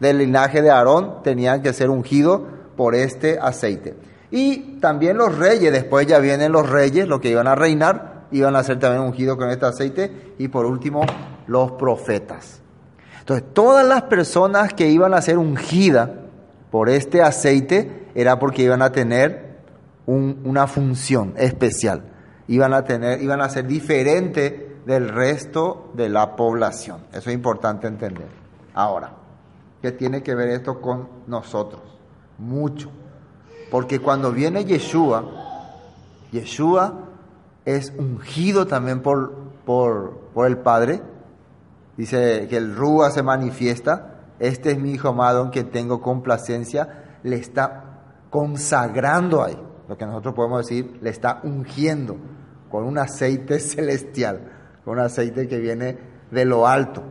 del linaje de Aarón tenían que ser ungidos por este aceite. Y también los reyes, después ya vienen los reyes, los que iban a reinar, iban a ser también ungidos con este aceite. Y por último, los profetas. Entonces, todas las personas que iban a ser ungidas por este aceite era porque iban a tener una función especial. Iban a tener, iban a ser diferentes del resto de la población. Eso es importante entender. Ahora, ¿qué tiene que ver esto con nosotros? Mucho. Porque cuando viene Yeshua, Yeshua es ungido también por, por, por el Padre. Dice que el Rúa se manifiesta. Este es mi hijo amado en quien tengo complacencia. Le está consagrando ahí. Lo que nosotros podemos decir, le está ungiendo con un aceite celestial un aceite que viene de lo alto.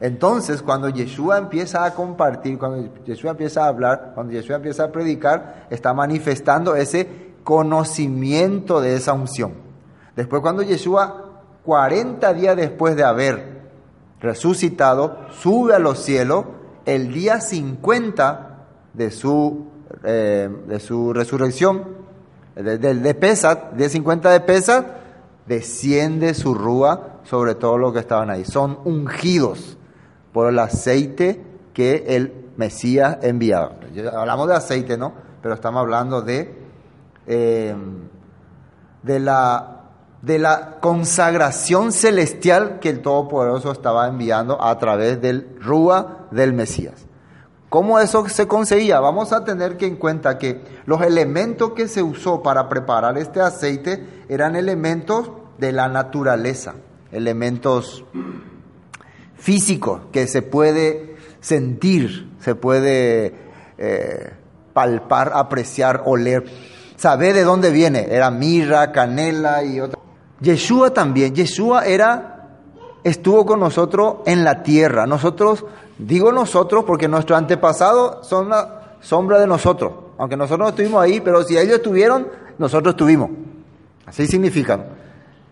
Entonces, cuando Yeshua empieza a compartir, cuando Yeshua empieza a hablar, cuando Yeshua empieza a predicar, está manifestando ese conocimiento de esa unción. Después, cuando Yeshua, 40 días después de haber resucitado, sube a los cielos, el día 50 de su, eh, de su resurrección, de, de, de Pesat, día 50 de Pesat, desciende su rúa sobre todo los que estaban ahí. Son ungidos por el aceite que el Mesías enviaba. Hablamos de aceite, ¿no? Pero estamos hablando de, em, de, la, de la consagración celestial que el Todopoderoso estaba enviando a través del Rúa del Mesías. ¿Cómo eso se conseguía? Vamos a tener que en cuenta que los elementos que se usó para preparar este aceite eran elementos de la naturaleza elementos físicos que se puede sentir, se puede eh, palpar, apreciar, oler. Saber de dónde viene. Era mirra, canela y otra. Yeshua también. Yeshua era, estuvo con nosotros en la tierra. Nosotros, digo nosotros porque nuestros antepasados son la sombra de nosotros. Aunque nosotros no estuvimos ahí, pero si ellos estuvieron, nosotros estuvimos. Así significan.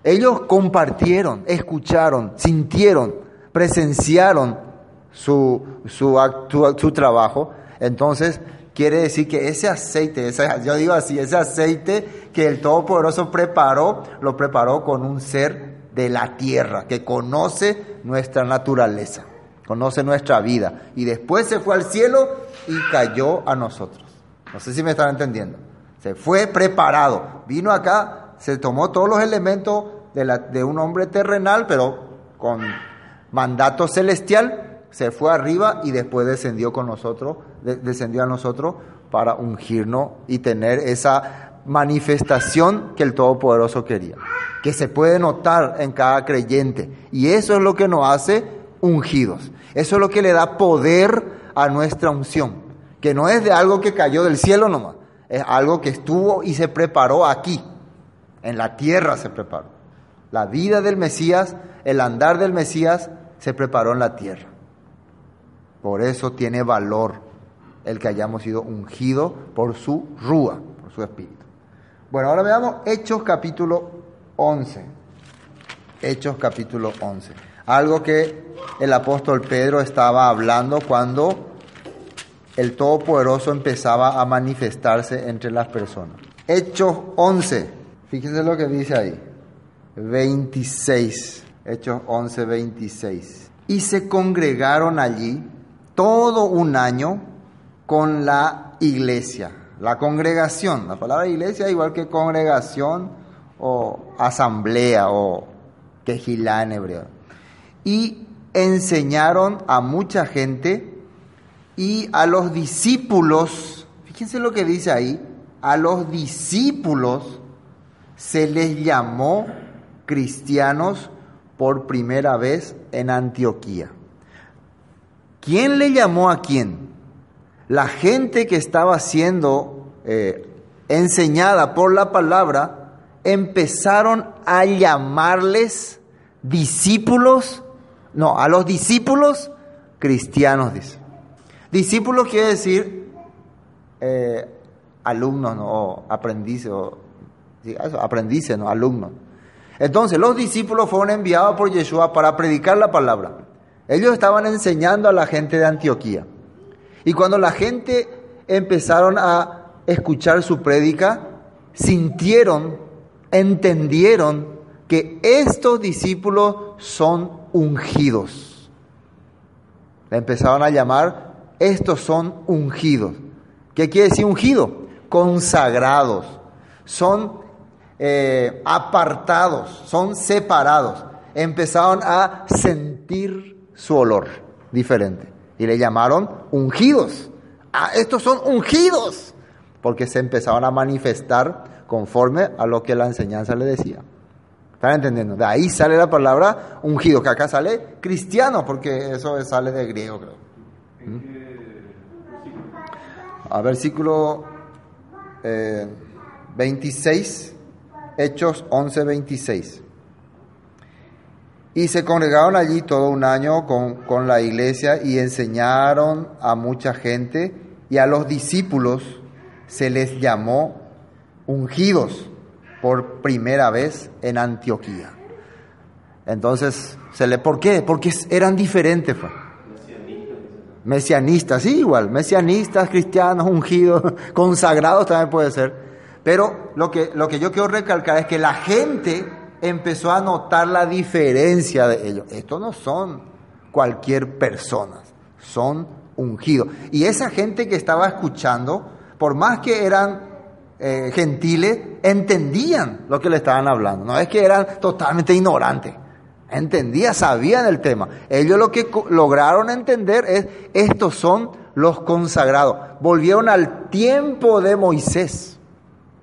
Ellos compartieron, escucharon, sintieron, presenciaron su, su, su, trabajo. Entonces, quiere decir que ese aceite, yo digo así, ese aceite que el Todopoderoso preparó, lo preparó con un ser de la tierra, que conoce nuestra naturaleza, conoce nuestra vida. Y después se fue al cielo y cayó a nosotros. No sé si me están entendiendo. Se fue preparado, vino acá, se tomó todos los elementos de, un hombre terrenal, pero con mandato celestial, se fue arriba y después descendió con nosotros, descendió a nosotros para ungirnos y tener esa manifestación que el Todopoderoso quería, que se puede notar en cada creyente. Y eso es lo que nos hace ungidos. Eso es lo que le da poder a nuestra unción, que no es de algo que cayó del cielo nomás, es algo que estuvo y se preparó aquí, en la tierra se preparó. La vida del Mesías, el andar del Mesías se preparó en la tierra. Por eso tiene valor el que hayamos sido ungidos por su rúa, por su espíritu. Bueno, ahora veamos Hechos capítulo 11. Hechos capítulo 11. Algo que el apóstol Pedro estaba hablando cuando el Todopoderoso empezaba a manifestarse entre las personas. Hechos 11. Fíjense lo que dice ahí. 26, Hechos 11, 26. Y se congregaron allí todo un año con la iglesia, la congregación. La palabra iglesia igual que congregación o asamblea o quejilá en hebreo. Y enseñaron a mucha gente y a los discípulos, fíjense lo que dice ahí, a los discípulos se les llamó cristianos por primera vez en Antioquía. ¿quién le llamó a quién? La gente que estaba siendo eh, enseñada por la palabra empezaron a llamarles discípulos, no, a los discípulos cristianos. Discípulos quiere decir eh, alumnos ¿no? o aprendices, o, aprendices, ¿no? alumnos. Entonces los discípulos fueron enviados por Yeshua para predicar la palabra. Ellos estaban enseñando a la gente de Antioquía. Y cuando la gente empezaron a escuchar su prédica, sintieron, entendieron que estos discípulos son ungidos. Le empezaron a llamar, estos son ungidos. ¿Qué quiere decir ungido? Consagrados. Son eh, apartados, son separados. Empezaron a sentir su olor diferente y le llamaron ungidos. Ah, estos son ungidos, porque se empezaron a manifestar conforme a lo que la enseñanza le decía. ¿Están entendiendo? De ahí sale la palabra ungido, que acá sale cristiano, porque eso sale de griego, creo. ¿Mm? A versículo 26, eh, Hechos 11, 26. Y se congregaron allí todo un año con, con, la iglesia y enseñaron a mucha gente y a los discípulos se les llamó ungidos por primera vez en Antioquía. Entonces, se le, ¿por qué? Porque eran diferentes. Fue. Mesianistas, sí, igual, mesianistas, cristianos, ungidos, consagrados también puede ser. Pero lo que, lo que yo quiero recalcar es que la gente empezó a notar la diferencia de ellos. Estos no son cualquier persona, son ungidos. Y esa gente que estaba escuchando, por más que eran eh, gentiles, entendían lo que le estaban hablando. No es que eran totalmente ignorantes. Entendían, sabían el tema. Ellos lo que lograron entender es, estos son los consagrados. Volvieron al tiempo de Moisés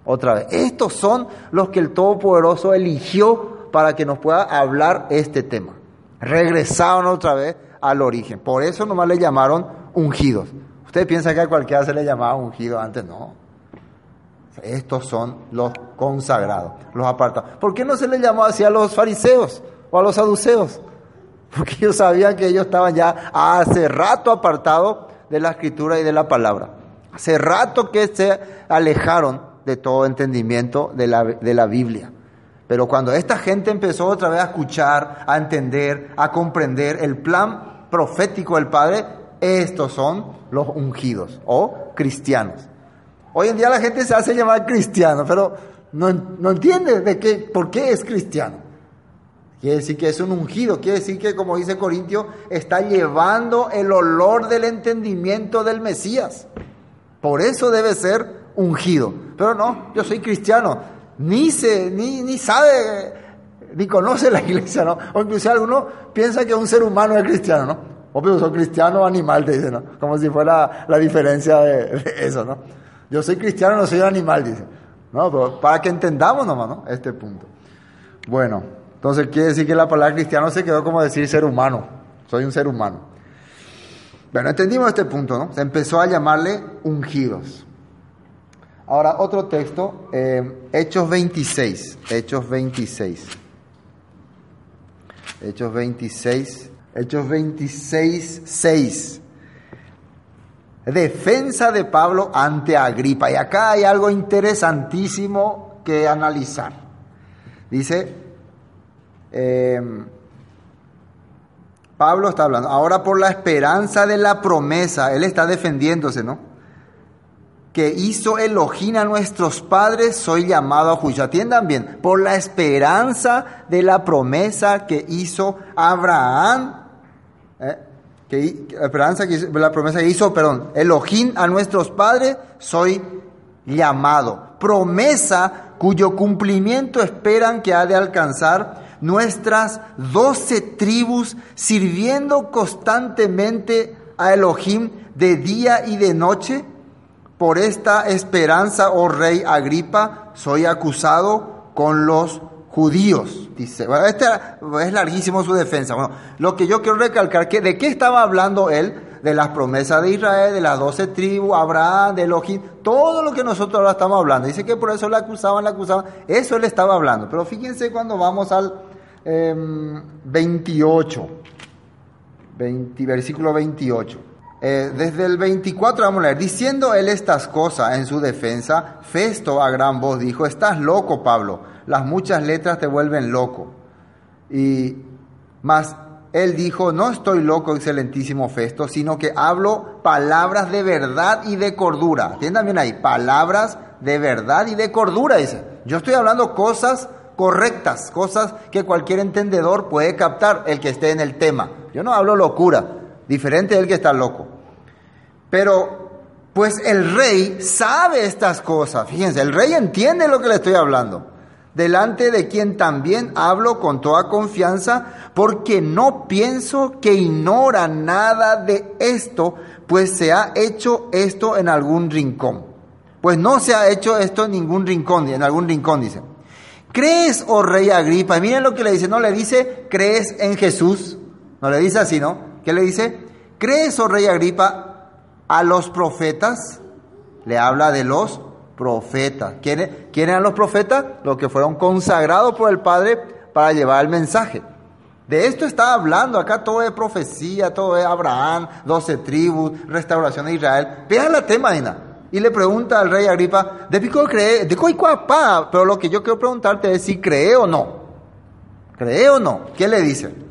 otra vez. Estos son los que el Todopoderoso eligió para que nos pueda hablar este tema. Regresaron otra vez al origen. Por eso nomás le llamaron ungidos. Usted piensa que a cualquiera se le llamaba ungido antes, no. Estos son los consagrados, los apartados. ¿Por qué no se le llamó así a los fariseos o a los saduceos? Porque ellos sabían que ellos estaban ya hace rato apartados de la escritura y de la palabra. Hace rato que se alejaron de todo entendimiento de la, de la Biblia. Pero cuando esta gente empezó otra vez a escuchar, a entender, a comprender el plan profético del Padre, estos son los ungidos o cristianos. Hoy en día la gente se hace llamar cristiano, pero no, no entiende de qué, por qué es cristiano. Quiere decir que es un ungido, quiere decir que, como dice Corintio, está llevando el olor del entendimiento del Mesías. Por eso debe ser ungido. Pero no, yo soy cristiano. Ni, se, ni, ni sabe, ni conoce la iglesia, ¿no? O incluso alguno piensa que un ser humano es cristiano, ¿no? Obvio, soy cristiano o animal, te dice, ¿no? Como si fuera la diferencia de, eso, ¿no? Yo soy cristiano, no soy un animal, dice. No, para que entendamos nomás, ¿no? Este punto. Bueno, entonces quiere decir que la palabra cristiano se quedó como decir ser humano. Soy un ser humano. Bueno, entendimos este punto, ¿no? Se empezó a llamarle ungidos. Ahora, otro texto, eh, Hechos 26, Hechos 26. Hechos 26, Hechos 26, 6. Defensa de Pablo ante Agripa. Y acá hay algo interesantísimo que analizar. Dice, eh, Pablo está hablando, ahora por la esperanza de la promesa, él está defendiéndose, ¿no? Que hizo Elohim a nuestros padres, soy llamado a juicio. Atiendan bien, por la esperanza de la promesa que hizo Abraham, eh, que, esperanza que la promesa que hizo, perdón, Elohim a nuestros padres, soy llamado. Promesa cuyo cumplimiento esperan que ha de alcanzar nuestras doce tribus, sirviendo constantemente a Elohim de día y de noche por esta esperanza, oh rey Agripa, soy acusado con los judíos. Dice, este es larguísimo su defensa. Bueno, lo que yo quiero recalcar, que ¿de qué estaba hablando él? de las promesas de Israel, de las doce tribus, Abraham, de Elohim, todo lo que nosotros ahora estamos hablando. Dice que por eso le acusaban, le acusaban. Eso él estaba hablando. Pero fíjense cuando vamos al 28, em, versículo 28. Eh, desde el 24 vamos a leer, diciendo él estas cosas en su defensa, Festo a gran voz dijo, estás loco Pablo, las muchas letras te vuelven loco. Y más él dijo, no estoy loco, excelentísimo Festo, sino que hablo palabras de verdad y de cordura. Atiendan bien ahí, palabras de verdad y de cordura, dice. Yo estoy hablando cosas correctas, cosas que cualquier entendedor puede captar, el que esté en el tema. Yo no hablo locura, diferente del que está loco. Pero, pues el rey sabe estas cosas, fíjense, el rey entiende lo que le estoy hablando delante de quien también hablo con toda confianza, porque no pienso que ignora nada de esto, pues se ha hecho esto en algún rincón. Pues no se ha hecho esto en ningún rincón, en algún rincón dice. ¿Crees, oh rey Agripa? Miren lo que le dice, no le dice, ¿crees en Jesús? No le dice así, ¿no? ¿Qué le dice? ¿Crees, oh rey Agripa, a los profetas? Le habla de los profetas. ¿Quiénes, eran los profetas? Los que fueron consagrados por el Padre para llevar el mensaje. De esto está hablando, acá todo es profecía, todo es Abraham, doce tribus, restauración de Israel. Vean la tema, Y le pregunta al rey Agripa, ¿de pico cree? ¿De Pero lo que yo quiero preguntarte es si cree o no. ¿Cree o no? ¿Qué le dice?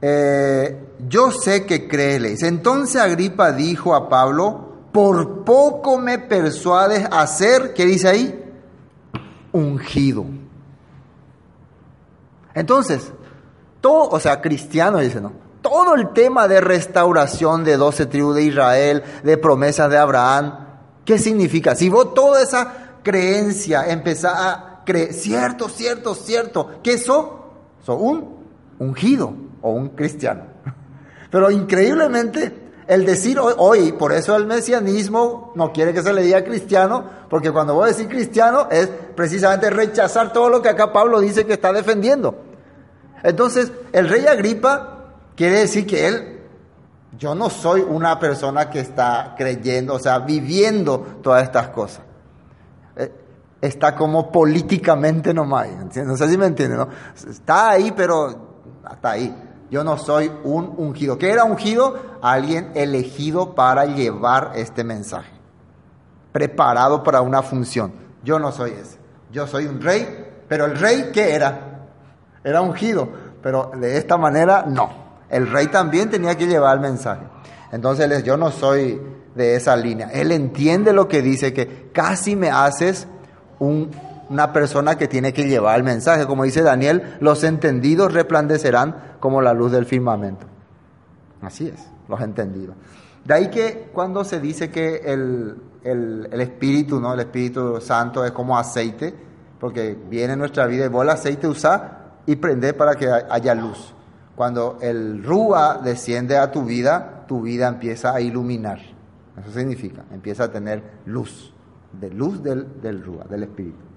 Eh, yo sé que cree, le dice. Entonces Agripa dijo a Pablo, por poco me persuades a ser, ¿qué dice ahí? Ungido. Entonces, todo, o sea, cristiano dice, ¿no? Todo el tema de restauración de doce tribus de Israel, de promesas de Abraham, ¿qué significa? Si vos toda esa creencia empezás a creer, cierto, cierto, cierto, ¿qué sos? Sos un ungido o un cristiano. Pero increíblemente el decir hoy, por eso el mesianismo no quiere que se le diga cristiano, porque cuando voy a decir cristiano es precisamente rechazar todo lo que acá Pablo dice que está defendiendo. Entonces, el rey Agripa quiere decir que él, yo no soy una persona que está creyendo, o sea, viviendo todas estas cosas. Eh, está como políticamente nomás, no sé si me entienden, ¿no? Está ahí, pero hasta ahí. Yo no soy un ungido. ¿Qué era ungido? Alguien elegido para llevar este mensaje. Preparado para una función. Yo no soy ese. Yo soy un rey, pero el rey, ¿qué era? Era ungido. Pero de esta manera, no. El rey también tenía que llevar el mensaje. Entonces, yo no soy de esa línea. Él entiende lo que dice, que casi me haces un una persona que tiene que llevar el mensaje. Como dice Daniel, los entendidos resplandecerán como la luz del firmamento. Así es, los entendidos. De ahí que cuando se dice que el, el, Espíritu, ¿no? el Espíritu Santo es como aceite, porque viene en nuestra vida y vos el aceite usa y prende para que haya luz. Cuando el Rúa desciende a tu vida, tu vida empieza a iluminar. Eso significa, empieza a tener luz, de luz del, del Rúa, del Espíritu.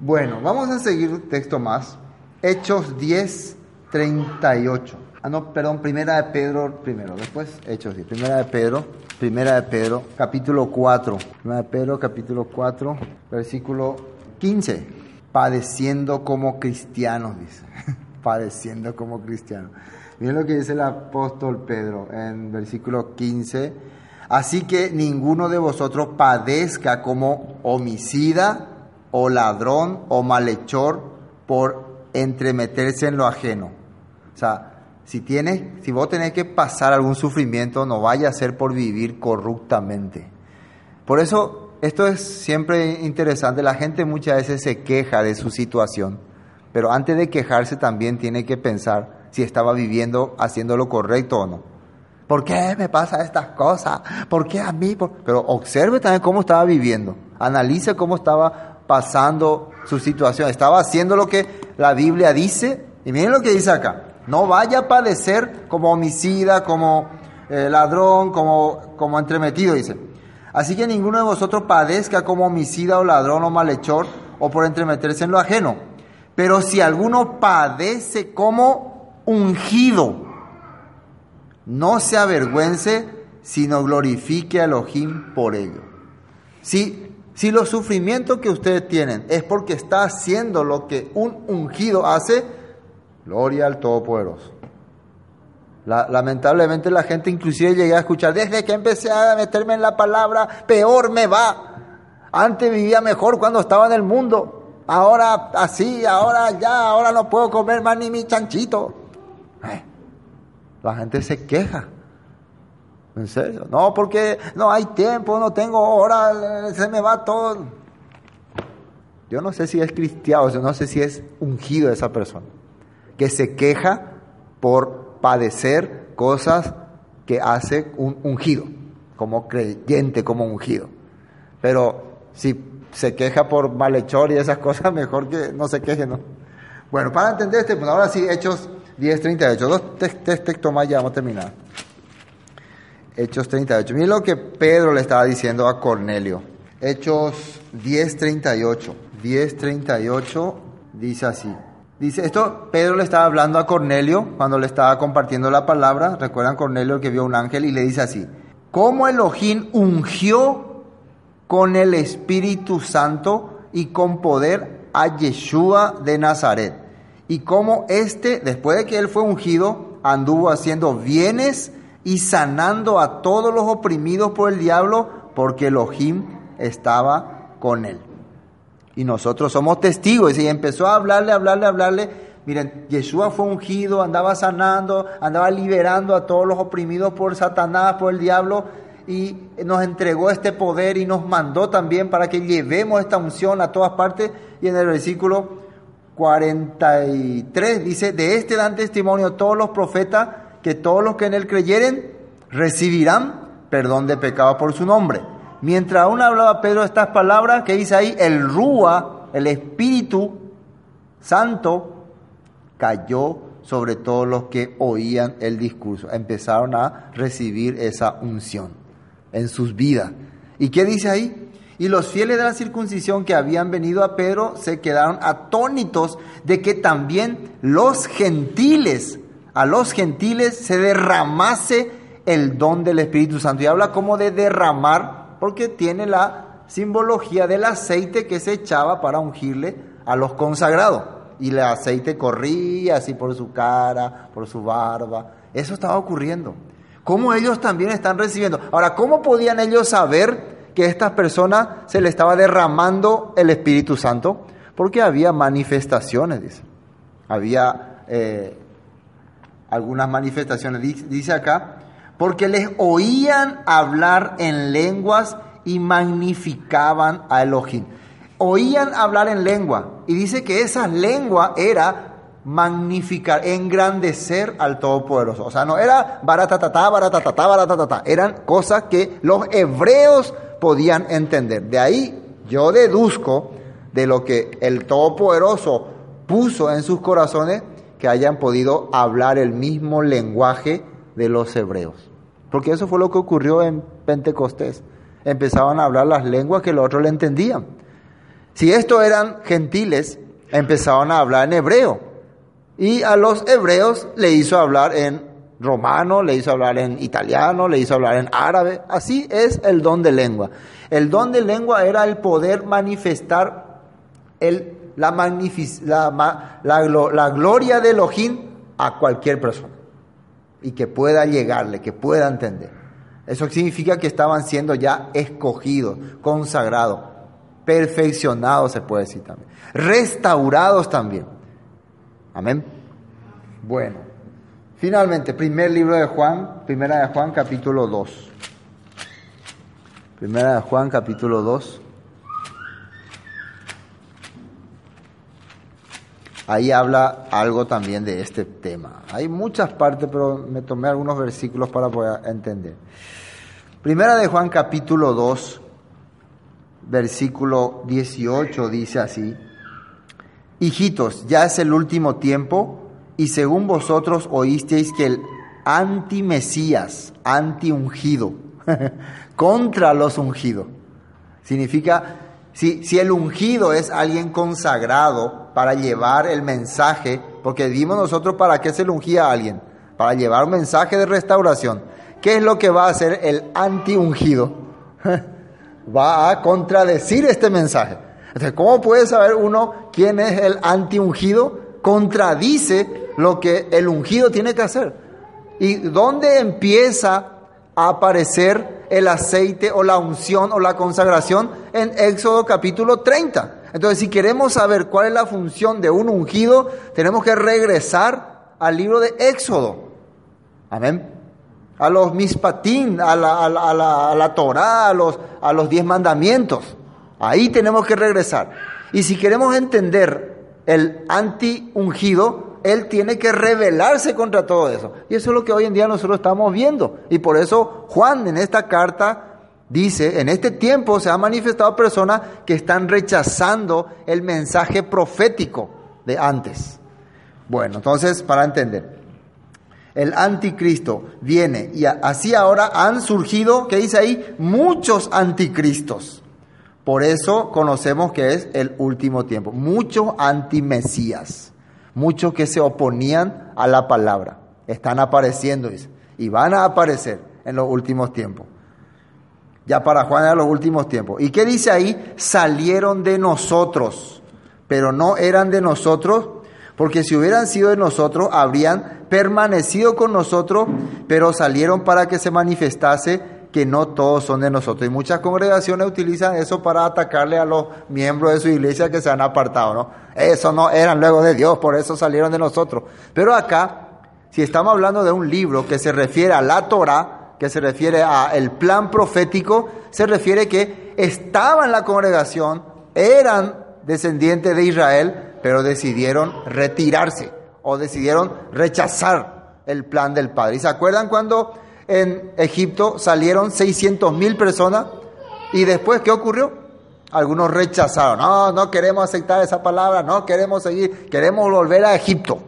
Bueno, vamos a seguir texto más. Hechos 10, 38. Ah, no, perdón, primera de Pedro primero, después Hechos 10. Primera de Pedro, primera de Pedro, capítulo 4. Primera de Pedro, capítulo 4, versículo 15. Padeciendo como cristianos, dice. Padeciendo como cristianos. Miren lo que dice el apóstol Pedro en versículo 15. Así que ninguno de vosotros padezca como homicida o ladrón o malhechor por entremeterse en lo ajeno. O sea, si, tienes, si vos tenés que pasar algún sufrimiento, no vaya a ser por vivir corruptamente. Por eso, esto es siempre interesante. La gente muchas veces se queja de su situación, pero antes de quejarse también tiene que pensar si estaba viviendo haciendo lo correcto o no. ¿Por qué me pasa estas cosas? ¿Por qué a mí? Pero observe también cómo estaba viviendo. Analice cómo estaba pasando su situación, estaba haciendo lo que la Biblia dice. Y miren lo que dice acá, no vaya a padecer como homicida, como eh, ladrón, como, como entremetido, dice. Así que ninguno de vosotros padezca como homicida o ladrón o malhechor o por entremeterse en lo ajeno. Pero si alguno padece como ungido, no se avergüence, sino glorifique a Elohim por ello. Si, si los sufrimientos que ustedes tienen es porque está haciendo lo que un ungido hace, gloria al Todopoderoso. lamentablemente la gente inclusive llega a escuchar, desde que empecé a meterme en la palabra, peor me va. Antes vivía mejor cuando estaba en el mundo. Ahora así, ahora ya, ahora no puedo comer más ni mi chanchito. Eh, la gente se queja. En serio. No, porque no hay tiempo, no tengo hora, se me va todo. Yo no sé si es cristiano, yo no sé si es ungido esa persona. Que se queja por padecer cosas que hace un ungido, como creyente, como ungido. Pero si se queja por malhechor y esas cosas, mejor que no se queje, ¿no? Bueno, para entender este, pues ahora sí, Hechos 10, 38. Dos textos más ya vamos a. Hechos 38. Miren lo que Pedro le estaba diciendo a Cornelio. Hechos 10, 38. 10, 38 dice así. Dice, esto Pedro le estaba hablando a Cornelio cuando le estaba compartiendo la palabra. Recuerdan Cornelio que vio un ángel y le dice así. ¿Cómo Elohim ungió con el Espíritu Santo y con poder a Yeshua de Nazaret? Y cómo éste, después de que él fue ungido, anduvo haciendo bienes y sanando a todos los oprimidos por el diablo, porque Elohim estaba con él. Y nosotros somos testigos. Y empezó a hablarle, hablarle, hablarle. Miren, Yeshua fue ungido, andaba sanando, andaba liberando a todos los oprimidos por Satanás, por el diablo. Y nos entregó este poder y nos mandó también para que llevemos esta unción a todas partes. Y en el versículo 43 dice, de este dan testimonio todos los profetas que todos los que en él creyeren recibirán perdón de pecados por su nombre. Mientras aún hablaba Pedro estas palabras, que dice ahí, el Rúa, el Espíritu Santo, cayó sobre todos los que oían el discurso. Empezaron a recibir esa unción en sus vidas. ¿Y qué dice ahí? Y los fieles de la circuncisión que habían venido a Pedro se quedaron atónitos de que también los gentiles a los gentiles se derramase el don del Espíritu Santo. Y habla como de derramar, porque tiene la simbología del aceite que se echaba para ungirle a los consagrados. Y el aceite corría así por su cara, por su barba. Eso estaba ocurriendo. ¿Cómo ellos también están recibiendo? Ahora, ¿cómo podían ellos saber que a estas personas se le estaba derramando el Espíritu Santo? Porque había manifestaciones, dice. Había eh, algunas manifestaciones. Dice acá, porque les oían hablar en lenguas y magnificaban a Elohim. Oían hablar en lengua y dice que esa lengua era magnificar, engrandecer al Todopoderoso. O sea, no era baratatata, baratatata, baratatata. Eran cosas que los hebreos podían entender. De ahí yo deduzco de lo que el Todopoderoso puso en sus corazones que hayan podido hablar el mismo lenguaje de los hebreos. Porque eso fue lo que ocurrió en Pentecostés. Empezaban a hablar las lenguas que los otros le entendían. Si estos eran gentiles, empezaban a hablar en hebreo. Y a los hebreos le hizo hablar en romano, le hizo hablar en italiano, le hizo hablar en árabe. Así es el don de lengua. El don de lengua era el poder manifestar el la, la, la, gloria de Elohim a cualquier persona y que pueda llegarle, que pueda entender. Eso significa que estaban siendo ya escogidos, consagrados, perfeccionados, se puede decir también, restaurados también. Amén. Bueno, finalmente, primer libro de Juan, primera de Juan capítulo 2. Primera de Juan capítulo 2. Ahí habla algo también de este tema. Hay muchas partes, pero me tomé algunos versículos para poder entender. Primera de Juan capítulo 2, versículo 18 dice así, Hijitos, ya es el último tiempo y según vosotros oísteis que el anti-mesías, anti-ungido, contra los ungidos, significa si, si el ungido es alguien consagrado para llevar el mensaje, porque dimos nosotros para qué se ungía a alguien, para llevar un mensaje de restauración. ¿Qué es lo que va a hacer el anti-ungido? va a contradecir este mensaje. Entonces, ¿cómo puede saber uno quién es el anti-ungido? Contradice lo que el ungido tiene que hacer. ¿Y dónde empieza aparecer el aceite o la unción o la consagración? En Éxodo capítulo 30. Entonces, si queremos saber cuál es la función de un ungido, tenemos que regresar al libro de Éxodo. Amén. A los mispatín, a la, a la, a la, Torah, a los, a los diez mandamientos. Ahí tenemos que regresar. Y si queremos entender el anti-ungido, él tiene que rebelarse contra todo eso. Y eso es lo que hoy en día nosotros estamos viendo. Y por eso Juan en esta carta dice, en este tiempo se han manifestado personas que están rechazando el mensaje profético de antes. Bueno, entonces, para entender, el anticristo viene y así ahora han surgido, ¿qué dice ahí? Muchos anticristos. Por eso conocemos que es el último tiempo. Muchos antimesías, muchos que se oponían a la palabra. Están apareciendo y van a aparecer en los últimos tiempos. Ya para Juan en los últimos tiempos. ¿Y qué dice ahí? Salieron de nosotros, pero no eran de nosotros, porque si hubieran sido de nosotros, habrían permanecido con nosotros, pero salieron para que se manifestase que no todos son de nosotros. Y muchas congregaciones utilizan eso para atacarle a los miembros de su iglesia que se han apartado, ¿no? Eso no eran luego de Dios, por eso salieron de nosotros. Pero acá, si estamos hablando de un libro que se refiere a la Torah, que se refiere al plan profético, se refiere que estaban en la congregación, eran descendientes de Israel, pero decidieron retirarse o decidieron rechazar el plan del Padre. ¿Y se acuerdan cuando en Egipto salieron 600 mil personas y después qué ocurrió? Algunos rechazaron, no, no queremos aceptar esa palabra, no queremos seguir, queremos volver a Egipto.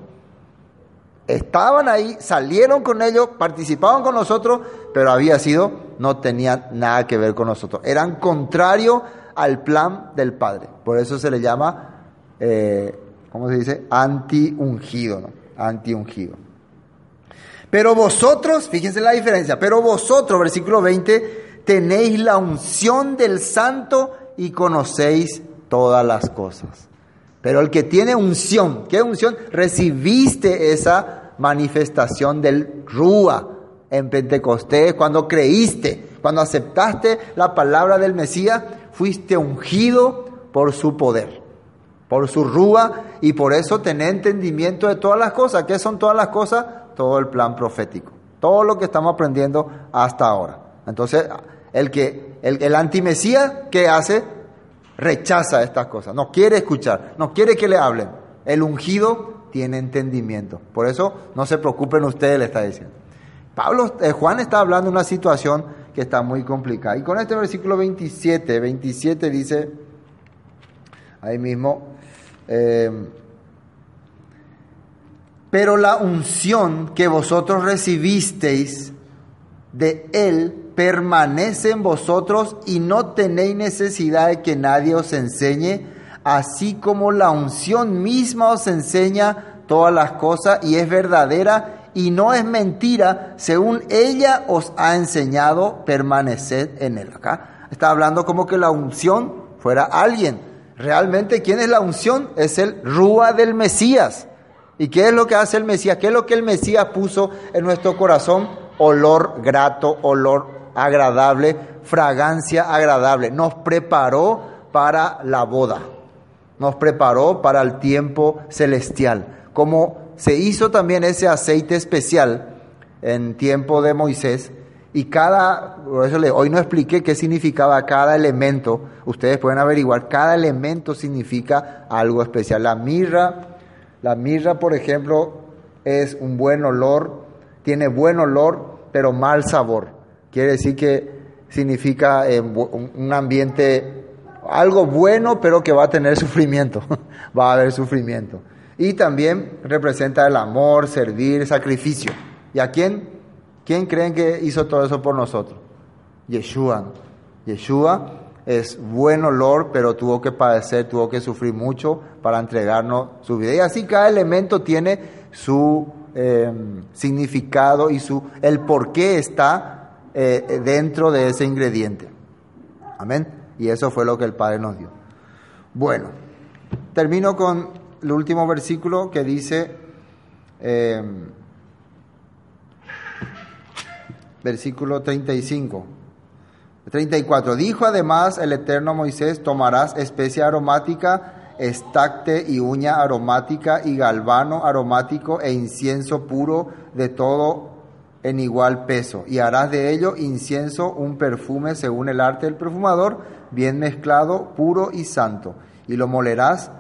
Estaban ahí, salieron con ellos, participaban con nosotros, pero había sido, no tenían nada que ver con nosotros. Eran contrarios al plan del Padre. Por eso se le llama eh, ¿cómo se dice? Anti-ungido, ¿no? Anti-ungido. Pero vosotros, fíjense la diferencia, pero vosotros, versículo 20, tenéis la unción del santo y conocéis todas las cosas. Pero el que tiene unción, ¿qué unción? Recibiste esa manifestación del Rúa en Pentecostés, cuando creíste, cuando aceptaste la palabra del Mesías, fuiste ungido por su poder por su rúa y por eso tener entendimiento de todas las cosas. ¿Qué son todas las cosas? Todo el plan profético, todo lo que estamos aprendiendo hasta ahora. Entonces, el que el, el antimesías, ¿qué hace? Rechaza estas cosas, no quiere escuchar, no quiere que le hablen. El ungido tiene entendimiento. Por eso no se preocupen ustedes, le está diciendo. Pablo, eh, Juan está hablando de una situación que está muy complicada. Y con este versículo 27, 27 dice, ahí mismo, eh, pero la unción que vosotros recibisteis de Él permanece en vosotros y no tenéis necesidad de que nadie os enseñe, así como la unción misma os enseña todas las cosas y es verdadera y no es mentira, según ella os ha enseñado, permaneced en Él. Acá está hablando como que la unción fuera alguien Realmente, ¿quién es la unción? Es el Rúa del Mesías. ¿Y qué es lo que hace el Mesías? ¿Qué es lo que el Mesías puso en nuestro corazón? Olor grato, olor agradable, fragancia agradable. Nos preparó para la boda. Nos preparó para el tiempo celestial. Como se hizo también ese aceite especial en tiempo de Moisés, y cada, por eso le, hoy no expliqué qué significaba cada elemento. Ustedes pueden averiguar, cada elemento significa algo especial. La mirra, la mirra, por ejemplo, es un buen olor, tiene buen olor, pero mal sabor. Quiere decir que significa eh, un ambiente, algo bueno, pero que va a tener sufrimiento. va a haber sufrimiento. Y también representa el amor, servir, sacrificio. ¿Y a quién? ¿Quién creen que hizo todo eso por nosotros? Yeshua. Yeshua es buen olor, pero tuvo que padecer, tuvo que sufrir mucho para entregarnos su vida. Y así cada elemento tiene su eh, significado y su, el por qué está eh, dentro de ese ingrediente. Amén. Y eso fue lo que el Padre nos dio. Bueno, termino con el último versículo que dice, eh, versículo 35. 34. Dijo además el eterno Moisés, tomarás especia aromática, estacte y uña aromática y galvano aromático e incienso puro de todo en igual peso, y harás de ello incienso un perfume según el arte del perfumador, bien mezclado, puro y santo, y lo molerás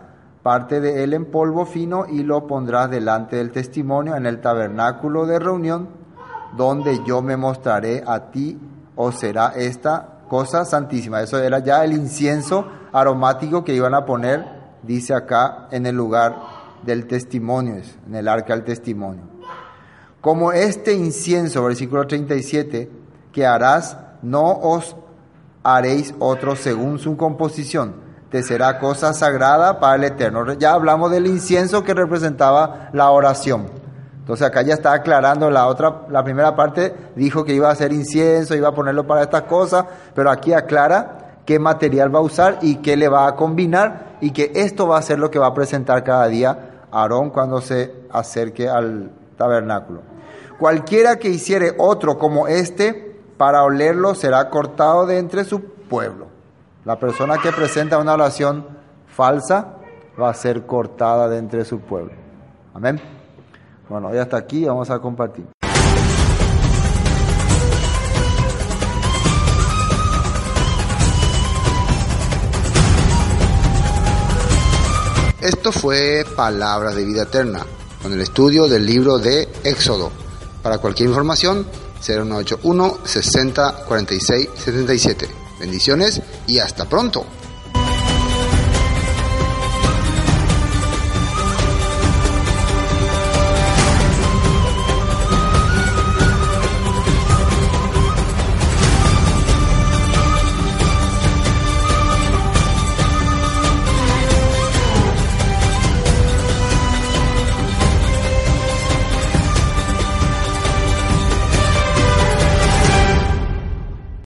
parte de él en polvo fino y lo pondrás delante del testimonio en el tabernáculo de reunión, donde yo me mostraré a ti o será esta cosa santísima. Eso era ya el incienso aromático que iban a poner, dice acá, en el lugar del testimonio, en el arca del testimonio. Como este incienso, versículo 37, que harás, no os haréis otro según su composición, te será cosa sagrada para el Eterno. Ya hablamos del incienso que representaba la oración. Entonces acá ya está aclarando la otra, la primera parte dijo que iba a hacer incienso, iba a ponerlo para estas cosas, pero aquí aclara qué material va a usar y qué le va a combinar y que esto va a ser lo que va a presentar cada día Aarón cuando se acerque al tabernáculo. Cualquiera que hiciere otro como este para olerlo será cortado de entre su pueblo. La persona que presenta una oración falsa va a ser cortada de entre su pueblo. Amén. Bueno, ya hasta aquí vamos a compartir. Esto fue Palabras de Vida Eterna, con el estudio del libro de Éxodo. Para cualquier información, 0181 60 46 77. Bendiciones y hasta pronto.